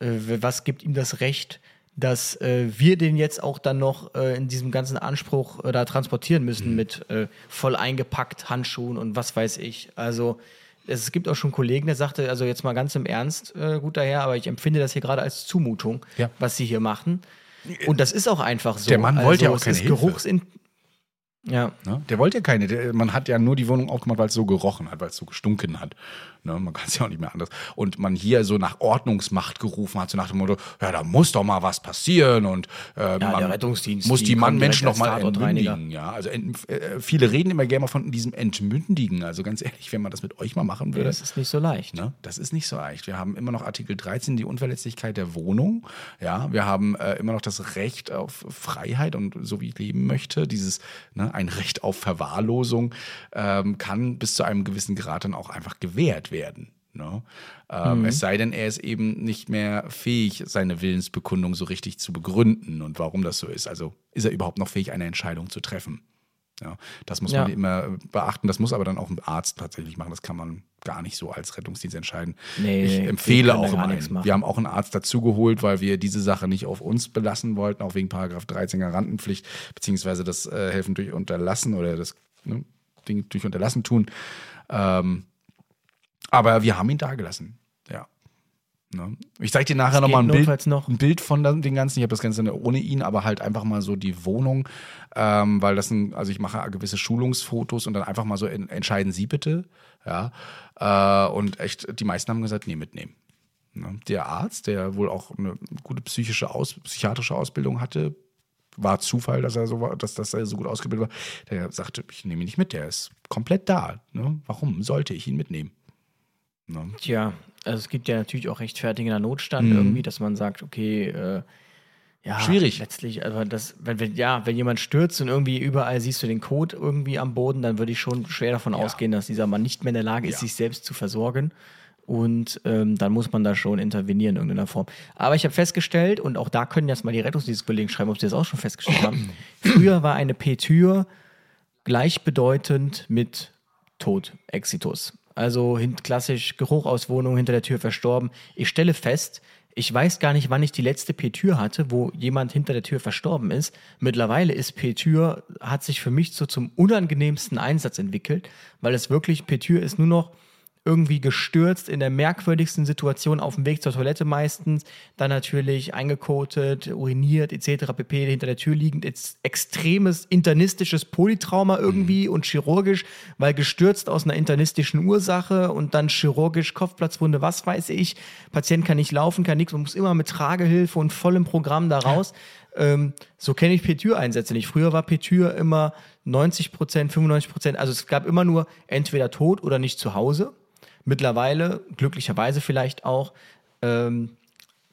Speaker 2: äh, was gibt ihm das Recht, dass äh, wir den jetzt auch dann noch äh, in diesem ganzen Anspruch äh, da transportieren müssen
Speaker 1: Mhm.
Speaker 2: mit äh, voll eingepackt Handschuhen und was weiß ich. Also es gibt auch schon Kollegen, der sagte, also jetzt mal ganz im Ernst, äh, guter Herr, aber ich empfinde das hier gerade als Zumutung,
Speaker 1: Ja.
Speaker 2: was Sie hier machen. Und das ist auch einfach so.
Speaker 1: Der Mann wollte ja auch keine Hilfe.
Speaker 2: Ja,
Speaker 1: Ne? Der wollte ja keine. Der, man hat ja nur die Wohnung aufgemacht, weil es so gerochen hat, weil es so gestunken hat. Ne? Man kann es ja auch nicht mehr anders. Und man hier so nach Ordnungsmacht gerufen hat, so nach dem Motto, ja, da muss doch mal was passieren und äh, man
Speaker 2: der Rettungsdienst,
Speaker 1: muss
Speaker 2: die kommen
Speaker 1: Menschen noch mal entmündigen. Ja, also ent, äh, viele reden immer gerne mal von diesem Entmündigen. Also ganz ehrlich, wenn man das mit euch mal machen würde,
Speaker 2: das ist nicht so leicht.
Speaker 1: Ne? Das ist nicht so leicht. Wir haben immer noch Artikel 13, die Unverletzlichkeit der Wohnung. Ja, wir haben äh, immer noch das Recht auf Freiheit und so wie ich leben möchte. Dieses, ne, ein Recht auf Verwahrlosung ähm, kann bis zu einem gewissen Grad dann auch einfach gewährt werden. Ne? Ähm, Es sei denn, er ist eben nicht mehr fähig, seine Willensbekundung so richtig zu begründen und warum das so ist. Also ist er überhaupt noch fähig, eine Entscheidung zu treffen? Ja, das muss
Speaker 2: Ja.
Speaker 1: man immer beachten. Das muss aber dann auch ein Arzt tatsächlich machen. Das kann man gar nicht so als Rettungsdienst entscheiden.
Speaker 2: Nee,
Speaker 1: ich empfehle auch immer einen. Wir haben auch einen Arzt dazugeholt, weil wir diese Sache nicht auf uns belassen wollten, auch wegen Paragraph 13 Garantenpflicht, beziehungsweise das äh, Helfen durch Unterlassen oder das ne, Ding durch Unterlassen tun. Ähm, aber wir haben ihn da gelassen. Ja. Ne? Ich zeige dir nachher nochmal ein Bild,
Speaker 2: noch.
Speaker 1: ein Bild von dem Ganzen. Ich habe das Ganze ohne ihn, aber halt einfach mal so die Wohnung, ähm, weil das ein, also ich mache gewisse Schulungsfotos und dann einfach mal so en- entscheiden Sie bitte. Ja. Äh, und echt, die meisten haben gesagt, nee, mitnehmen. Ne? Der Arzt, der wohl auch eine gute psychische Aus, psychiatrische Ausbildung hatte, war Zufall, dass er so war, dass, dass er so gut ausgebildet war. Der sagte, ich nehme ihn nicht mit, der ist komplett da. Ne? Warum sollte ich ihn mitnehmen? Ne?
Speaker 2: Tja, also es gibt ja natürlich auch rechtfertigender Notstand
Speaker 1: Mhm.
Speaker 2: irgendwie, dass man sagt, okay, äh, ja,
Speaker 1: Schwierig.
Speaker 2: letztlich, aber das, wenn, wenn, ja, wenn jemand stürzt und irgendwie überall siehst du den Code irgendwie am Boden, dann würde ich schon schwer davon ausgehen, dass dieser Mann nicht mehr in der Lage ist,
Speaker 1: Ja.
Speaker 2: sich selbst zu versorgen. Und ähm, dann muss man da schon intervenieren in irgendeiner Form. Aber ich habe festgestellt, und auch da können jetzt mal die Rettungsdienstkollegen schreiben, ob sie das auch schon festgestellt haben. Früher war eine P-Tür gleichbedeutend mit Tod, Exitus. Also klassisch Geruch aus Wohnung hinter der Tür verstorben. Ich stelle fest, ich weiß gar nicht, wann ich die letzte P-Tür hatte, wo jemand hinter der Tür verstorben ist. Mittlerweile ist P-Tür, hat sich für mich so zum unangenehmsten Einsatz entwickelt, weil es wirklich, P-Tür ist nur noch irgendwie gestürzt in der merkwürdigsten Situation auf dem Weg zur Toilette meistens, dann natürlich eingekotet, uriniert etc. pp. hinter der Tür liegend, jetzt extremes internistisches Polytrauma irgendwie und chirurgisch, weil gestürzt aus einer internistischen Ursache und dann chirurgisch Kopfplatzwunde, was weiß ich, Patient kann nicht laufen, kann nichts, man muss immer mit Tragehilfe und vollem Programm da raus. Ähm, so kenne ich Petür-Einsätze nicht. Früher war Petür immer 90 Prozent, 95 Prozent, also es gab immer nur entweder tot oder nicht zu Hause. Mittlerweile, glücklicherweise vielleicht auch, ähm,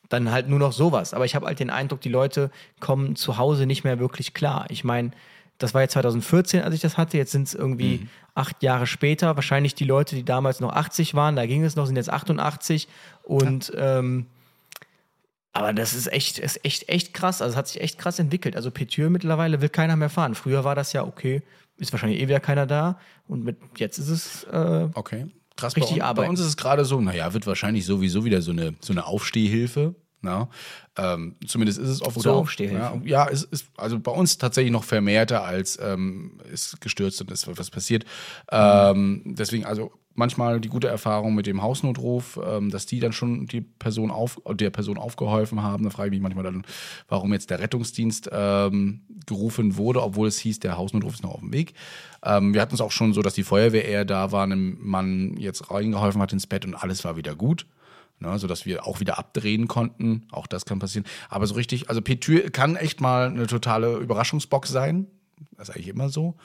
Speaker 2: dann halt nur noch sowas. Aber ich habe halt den Eindruck, die Leute kommen zu Hause nicht mehr wirklich klar. Ich meine, das war jetzt 2014, als ich das hatte. Jetzt sind es irgendwie acht Jahre später. Wahrscheinlich die Leute, die damals noch 80 waren, da ging es noch, sind jetzt 88. Und ähm, aber das ist echt, ist echt, echt krass. Also es hat sich echt krass entwickelt. Also Petür mittlerweile will keiner mehr fahren. Früher war das ja okay, ist wahrscheinlich eh wieder keiner da. Und mit, jetzt ist es äh,
Speaker 1: Okay. Krass.
Speaker 2: Richtig
Speaker 1: bei, uns, bei
Speaker 2: arbeiten.
Speaker 1: uns ist es gerade so, naja, wird wahrscheinlich sowieso wieder so eine, so eine Aufstehhilfe. Na? Ähm, zumindest ist es oft
Speaker 2: Oder
Speaker 1: so.
Speaker 2: Aufstehhilfe.
Speaker 1: Ja, ja es ist also bei uns tatsächlich noch vermehrter als ähm, ist gestürzt und ist was passiert. Ähm, deswegen, also manchmal die gute Erfahrung mit dem Hausnotruf, ähm, dass die dann schon die Person auf, der Person aufgeholfen haben. Da frage ich mich manchmal dann, warum jetzt der Rettungsdienst ähm, gerufen wurde, obwohl es hieß, der Hausnotruf ist noch auf dem Weg. Ähm, wir hatten es auch schon so, dass die Feuerwehr eher da war, einem Mann jetzt reingeholfen hat ins Bett und alles war wieder gut. Ne, sodass wir auch wieder abdrehen konnten. Auch das kann passieren. Aber so richtig, also Petür kann echt mal eine totale Überraschungsbox sein. Das ist eigentlich immer so.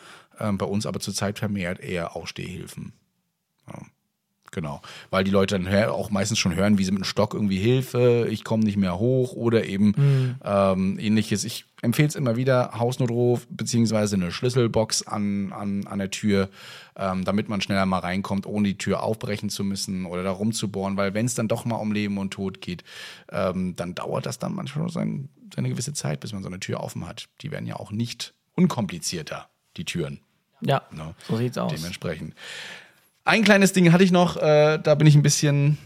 Speaker 1: Ähm, bei uns aber zurzeit vermehrt eher Ausstehhilfen. Ja. Genau, weil die Leute dann auch meistens schon hören, wie sie mit dem Stock irgendwie Hilfe, ich komme nicht mehr hoch oder eben
Speaker 2: Mhm.
Speaker 1: ähm, ähnliches. Ich empfehle es immer wieder, Hausnotruf beziehungsweise eine Schlüsselbox an, an, an der Tür, ähm, damit man schneller mal reinkommt, ohne die Tür aufbrechen zu müssen oder da rumzubohren, weil wenn es dann doch mal um Leben und Tod geht, ähm, dann dauert das dann manchmal sein, seine gewisse Zeit, bis man so eine Tür offen hat. Die werden ja auch nicht unkomplizierter, die Türen.
Speaker 2: Ja,
Speaker 1: Ne?
Speaker 2: so sieht's aus.
Speaker 1: Dementsprechend. Ein kleines Ding hatte ich noch, äh, da bin ich ein bisschen,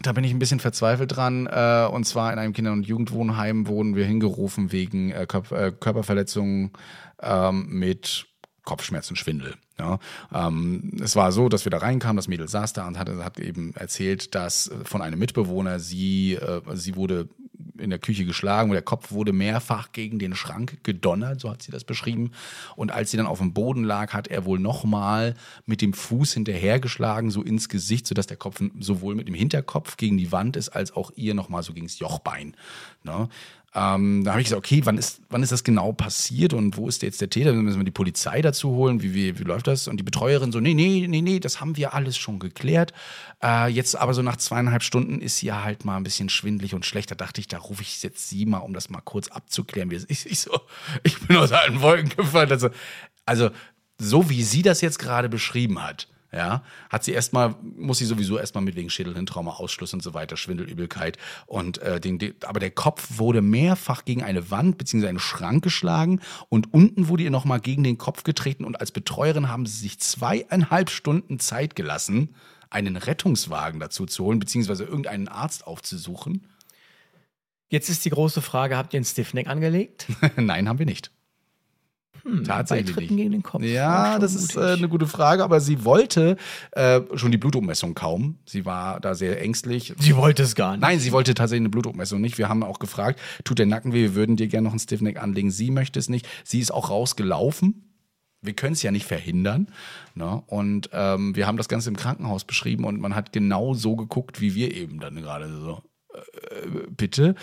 Speaker 1: da bin ich ein bisschen verzweifelt dran. Äh, und zwar in einem Kinder- und Jugendwohnheim wurden wir hingerufen wegen äh, äh, Körperverletzungen ähm, mit Kopfschmerzen, Schwindel. Ähm, es war so, dass wir da reinkamen, das Mädel saß da und hat, eben erzählt, dass von einem Mitbewohner sie, sie wurde in der Küche geschlagen und der Kopf wurde mehrfach gegen den Schrank gedonnert, so hat sie das beschrieben. Und als sie dann auf dem Boden lag, hat er wohl nochmal mit dem Fuß hinterhergeschlagen, so ins Gesicht, sodass der Kopf sowohl mit dem Hinterkopf gegen die Wand ist, als auch ihr nochmal so gegen das Jochbein. Ne? Ähm, da habe ich gesagt, okay, wann ist, wann ist das genau passiert und wo ist jetzt der Täter? Müssen wir die Polizei dazu holen. Wie, wie, wie läuft das? Und die Betreuerin so, nee, nee, nee, nee, das haben wir alles schon geklärt. Äh, jetzt aber so nach zweieinhalb Stunden ist sie halt mal ein bisschen schwindlig und schlecht. Da dachte ich, da rufe ich jetzt sie mal, um das mal kurz abzuklären. Ist. Ich, so, ich bin aus allen Wolken gefallen. Also, also so wie sie das jetzt gerade beschrieben hat, ja, hat sie erstmal, muss sie sowieso erstmal mit wegen Schädelhirntrauma, Ausschluss und so weiter, Schwindelübelkeit. Und äh, den, den, aber der Kopf wurde mehrfach gegen eine Wand bzw. einen Schrank geschlagen und unten wurde ihr nochmal gegen den Kopf getreten und als Betreuerin haben sie sich zweieinhalb Stunden Zeit gelassen, einen Rettungswagen dazu zu holen, beziehungsweise irgendeinen Arzt aufzusuchen.
Speaker 2: Jetzt ist die große Frage, habt ihr einen Stiffneck angelegt?
Speaker 1: Nein, haben wir nicht. Tatsächlich
Speaker 2: Bei Tritten
Speaker 1: nicht.
Speaker 2: gegen den Kopf.
Speaker 1: Ja, das ist äh, eine gute Frage, aber sie wollte äh, schon die Blutumessung kaum. Sie war da sehr ängstlich.
Speaker 2: Sie wollte es gar nicht.
Speaker 1: Nein, sie wollte tatsächlich eine Blutumessung nicht. Wir haben auch gefragt, tut der Nacken weh, wir würden dir gerne noch einen Stiffneck anlegen. Sie möchte es nicht. Sie ist auch rausgelaufen. Wir können es ja nicht verhindern. Ne? Und ähm, wir haben das Ganze im Krankenhaus beschrieben und man hat genau so geguckt, wie wir eben dann gerade so. Äh, bitte.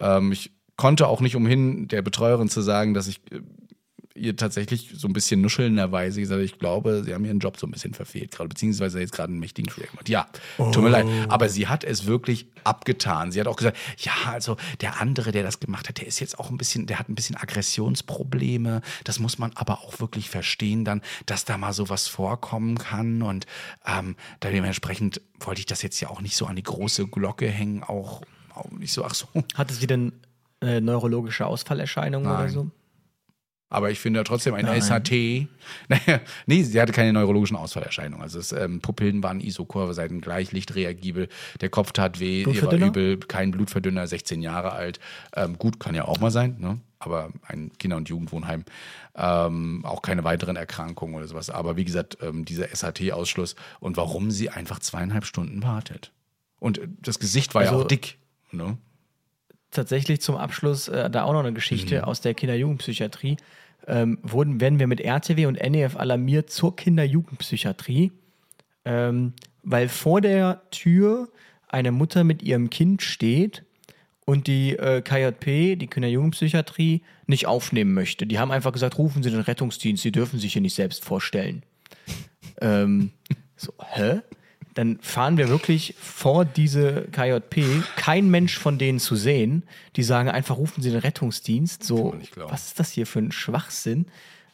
Speaker 1: Ähm, ich konnte auch nicht umhin, der Betreuerin zu sagen, dass ich äh, ihr tatsächlich so ein bisschen nuschelnderweise gesagt, ich glaube, sie haben ihren Job so ein bisschen verfehlt gerade, beziehungsweise jetzt gerade einen mächtigen Fehler gemacht. Ja, tut mir leid. Aber sie hat es wirklich abgetan. Sie hat auch gesagt, ja, also der andere, der das gemacht hat, der ist jetzt auch ein bisschen, der hat ein bisschen Aggressionsprobleme. Das muss man aber auch wirklich verstehen dann, dass da mal sowas vorkommen kann. Und ähm, da dementsprechend wollte ich das jetzt ja auch nicht so an die große Glocke hängen, auch, auch nicht so, ach so.
Speaker 2: Hatte sie denn äh, neurologische Ausfallerscheinungen oder so?
Speaker 1: Aber ich finde ja trotzdem ein
Speaker 2: Nein.
Speaker 1: SHT. Naja, nee, sie hatte keine neurologischen Ausfallerscheinungen. Also es, ähm, Pupillen waren isokurve, seiten gleich, lichtreagibel, der Kopf tat weh, ihr war übel, kein Blutverdünner, 16 Jahre alt. Ähm, gut, kann ja auch mal sein, ne? aber ein Kinder- und Jugendwohnheim. Ähm, auch keine weiteren Erkrankungen oder sowas. Aber wie gesagt, ähm, dieser SHT-Ausschluss und warum sie einfach zweieinhalb Stunden wartet. Und äh, das Gesicht war ja
Speaker 2: Also-
Speaker 1: auch dick. Ne?
Speaker 2: Tatsächlich zum Abschluss äh, da auch noch eine Geschichte
Speaker 1: Mhm.
Speaker 2: aus der Kinder-Jugendpsychiatrie. Ähm, wurden, werden wir mit RTW und NEF alarmiert zur Kinder-Jugendpsychiatrie, ähm, weil vor der Tür eine Mutter mit ihrem Kind steht und die äh, KJP, die Kinder-Jugendpsychiatrie, nicht aufnehmen möchte. Die haben einfach gesagt, rufen Sie den Rettungsdienst, Sie dürfen sich hier nicht selbst vorstellen. ähm, so, hä? Dann fahren wir wirklich vor diese KJP, kein Mensch von denen zu sehen. Die sagen einfach, rufen Sie den Rettungsdienst. So, was ist das hier für ein Schwachsinn?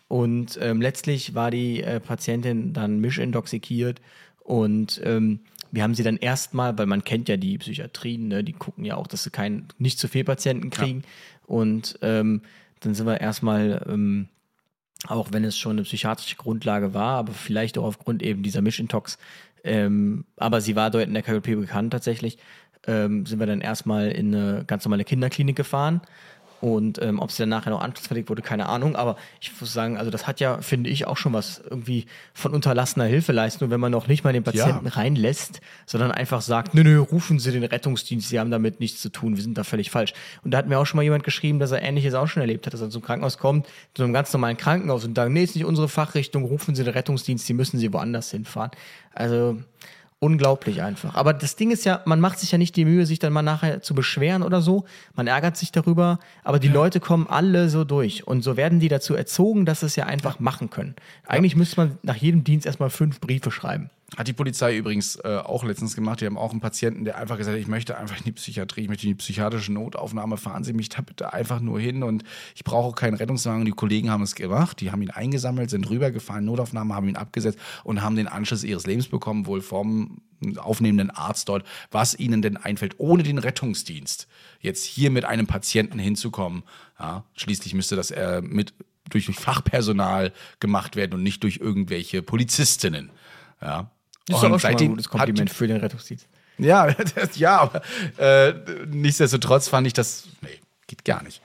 Speaker 2: Und ähm, letztlich war die äh, Patientin dann mischintoxikiert und ähm, wir haben sie dann erstmal, weil man kennt ja die Psychiatrien, ne, die gucken ja auch, dass sie keinen, nicht zu viel Patienten kriegen. Und ähm, dann sind wir erstmal ähm, auch wenn es schon eine psychiatrische Grundlage war, aber vielleicht auch aufgrund eben dieser Mischintox. Ähm, aber sie war dort in der KJP bekannt tatsächlich. Ähm, sind wir dann erstmal in eine ganz normale Kinderklinik gefahren. Und ähm, ob sie dann nachher noch anschlussfertig wurde, keine Ahnung. Aber ich muss sagen, also das hat ja, finde ich, auch schon was irgendwie von unterlassener Hilfeleistung, wenn man noch nicht mal den Patienten
Speaker 1: Ja.
Speaker 2: reinlässt, sondern einfach sagt, nö, nö, rufen Sie den Rettungsdienst, Sie haben damit nichts zu tun, wir sind da völlig falsch. Und da hat mir auch schon mal jemand geschrieben, dass er Ähnliches auch schon erlebt hat, dass er zum Krankenhaus kommt, zu einem ganz normalen Krankenhaus und sagt, nee, ist nicht unsere Fachrichtung, rufen Sie den Rettungsdienst, Sie müssen Sie woanders hinfahren. Also unglaublich einfach. Aber das Ding ist ja, man macht sich ja nicht die Mühe, sich dann mal nachher zu beschweren oder so. Man ärgert sich darüber, aber die Leute kommen alle so durch. Und so werden die dazu erzogen, dass sie es ja einfach machen können. Eigentlich müsste man nach jedem Dienst erstmal fünf Briefe schreiben.
Speaker 1: Hat die Polizei übrigens äh, auch letztens gemacht. Die haben auch einen Patienten, der einfach gesagt hat, ich möchte einfach in die Psychiatrie, ich möchte in die psychiatrische Notaufnahme, fahren Sie mich da bitte einfach nur hin und ich brauche keinen Rettungswagen. Die Kollegen haben es gemacht, die haben ihn eingesammelt, sind rübergefahren, Notaufnahme, haben ihn abgesetzt und haben den Anschluss ihres Lebens bekommen, wohl vom aufnehmenden Arzt dort, was ihnen denn einfällt, ohne den Rettungsdienst jetzt hier mit einem Patienten hinzukommen. Ja, schließlich müsste das äh, mit durch Fachpersonal gemacht werden und nicht durch irgendwelche Polizistinnen. Ja,
Speaker 2: ist
Speaker 1: Und
Speaker 2: doch auch schon mal ein gutes Kompliment für den Rettungsdienst.
Speaker 1: ja, das, ja, aber äh, nichtsdestotrotz fand ich das, nee, geht gar nicht.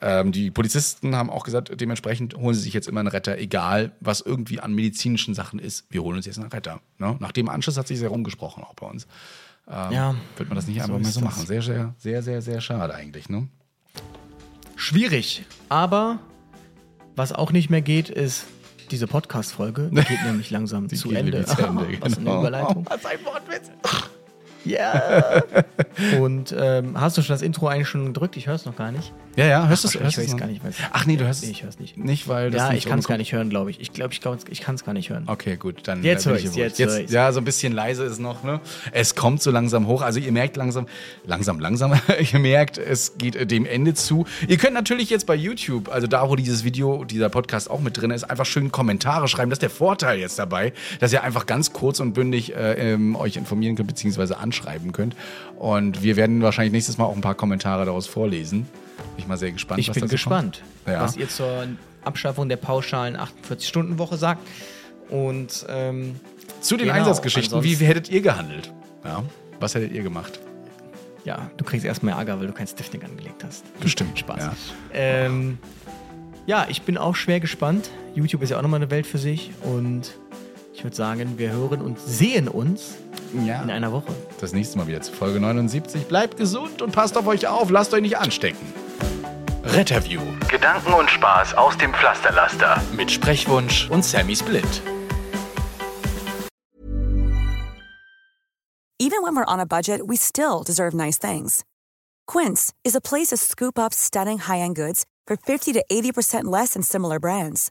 Speaker 1: Ähm, die Polizisten haben auch gesagt, dementsprechend holen sie sich jetzt immer einen Retter, egal was irgendwie an medizinischen Sachen ist. Wir holen uns jetzt einen Retter. Ne? Nach dem Anschluss hat sich sehr rumgesprochen, auch bei uns. Ähm,
Speaker 2: Ja,
Speaker 1: Wird man das nicht
Speaker 2: so
Speaker 1: einfach
Speaker 2: ist
Speaker 1: so
Speaker 2: das.
Speaker 1: machen. Sehr, sehr, sehr, sehr, sehr schade eigentlich. Ne?
Speaker 2: Schwierig. Aber was auch nicht mehr geht, ist diese Podcast-Folge. Die geht nämlich langsam zu
Speaker 1: geht
Speaker 2: Ende.
Speaker 1: zu Ende,
Speaker 2: Was eine
Speaker 1: genau.
Speaker 2: Überleitung.
Speaker 1: Was ein Wortwitz.
Speaker 2: Ja. Und ähm, hast du schon das Intro eigentlich schon gedrückt? Ich höre es noch gar nicht.
Speaker 1: Ja, ja, hörst du es?
Speaker 2: Ich höre es
Speaker 1: noch?
Speaker 2: gar nicht. Weiß
Speaker 1: Ach nee, du hörst
Speaker 2: Nee,
Speaker 1: es
Speaker 2: ich höre es nicht.
Speaker 1: nicht, weil das
Speaker 2: Ja,
Speaker 1: nicht
Speaker 2: ich kann es gar nicht hören, glaube ich. Ich glaube, ich, glaub, ich kann es gar nicht hören.
Speaker 1: Okay, gut, dann
Speaker 2: Jetzt
Speaker 1: äh, bin
Speaker 2: hör
Speaker 1: ich ja
Speaker 2: jetzt ich's.
Speaker 1: Ja, so ein bisschen leise ist es noch. Ne? Es kommt so langsam hoch. Also ihr merkt langsam, langsam, langsam. ihr merkt, es geht dem Ende zu. Ihr könnt natürlich jetzt bei YouTube, also da, wo dieses Video, dieser Podcast auch mit drin ist, einfach schön Kommentare schreiben. Das ist der Vorteil jetzt dabei, dass ihr einfach ganz kurz und bündig äh, ähm, euch informieren könnt beziehungsweise anschreiben könnt. Und wir werden wahrscheinlich nächstes Mal auch ein paar Kommentare daraus vorlesen. Bin ich mal sehr gespannt.
Speaker 2: Ich
Speaker 1: was
Speaker 2: bin gespannt.
Speaker 1: Ja.
Speaker 2: was ihr zur Abschaffung der pauschalen 48-Stunden-Woche sagt. Und ähm,
Speaker 1: Zu den
Speaker 2: Genau,
Speaker 1: Einsatzgeschichten, wie hättet ihr gehandelt? Ja. Was hättet ihr gemacht?
Speaker 2: ja, du kriegst erstmal Ärger, weil du kein Stiffing angelegt hast.
Speaker 1: Bestimmt
Speaker 2: Spaß.
Speaker 1: Ja.
Speaker 2: Ähm, ja, ich bin auch schwer gespannt. YouTube ist ja auch nochmal eine Welt für sich. Und ich würde sagen, wir hören und sehen uns
Speaker 1: ja.
Speaker 2: in einer Woche.
Speaker 1: Das nächste Mal wieder zu Folge 79. Bleibt gesund und passt auf euch auf. Lasst euch nicht anstecken. Retterview
Speaker 4: Gedanken und Spaß aus dem Pflasterlaster.
Speaker 1: mit Sprechwunsch und Sammy Split.
Speaker 5: Even when we're on a budget, we still deserve nice things. Quince is a place to scoop up stunning high-end goods for 50 to 80% less than similar brands.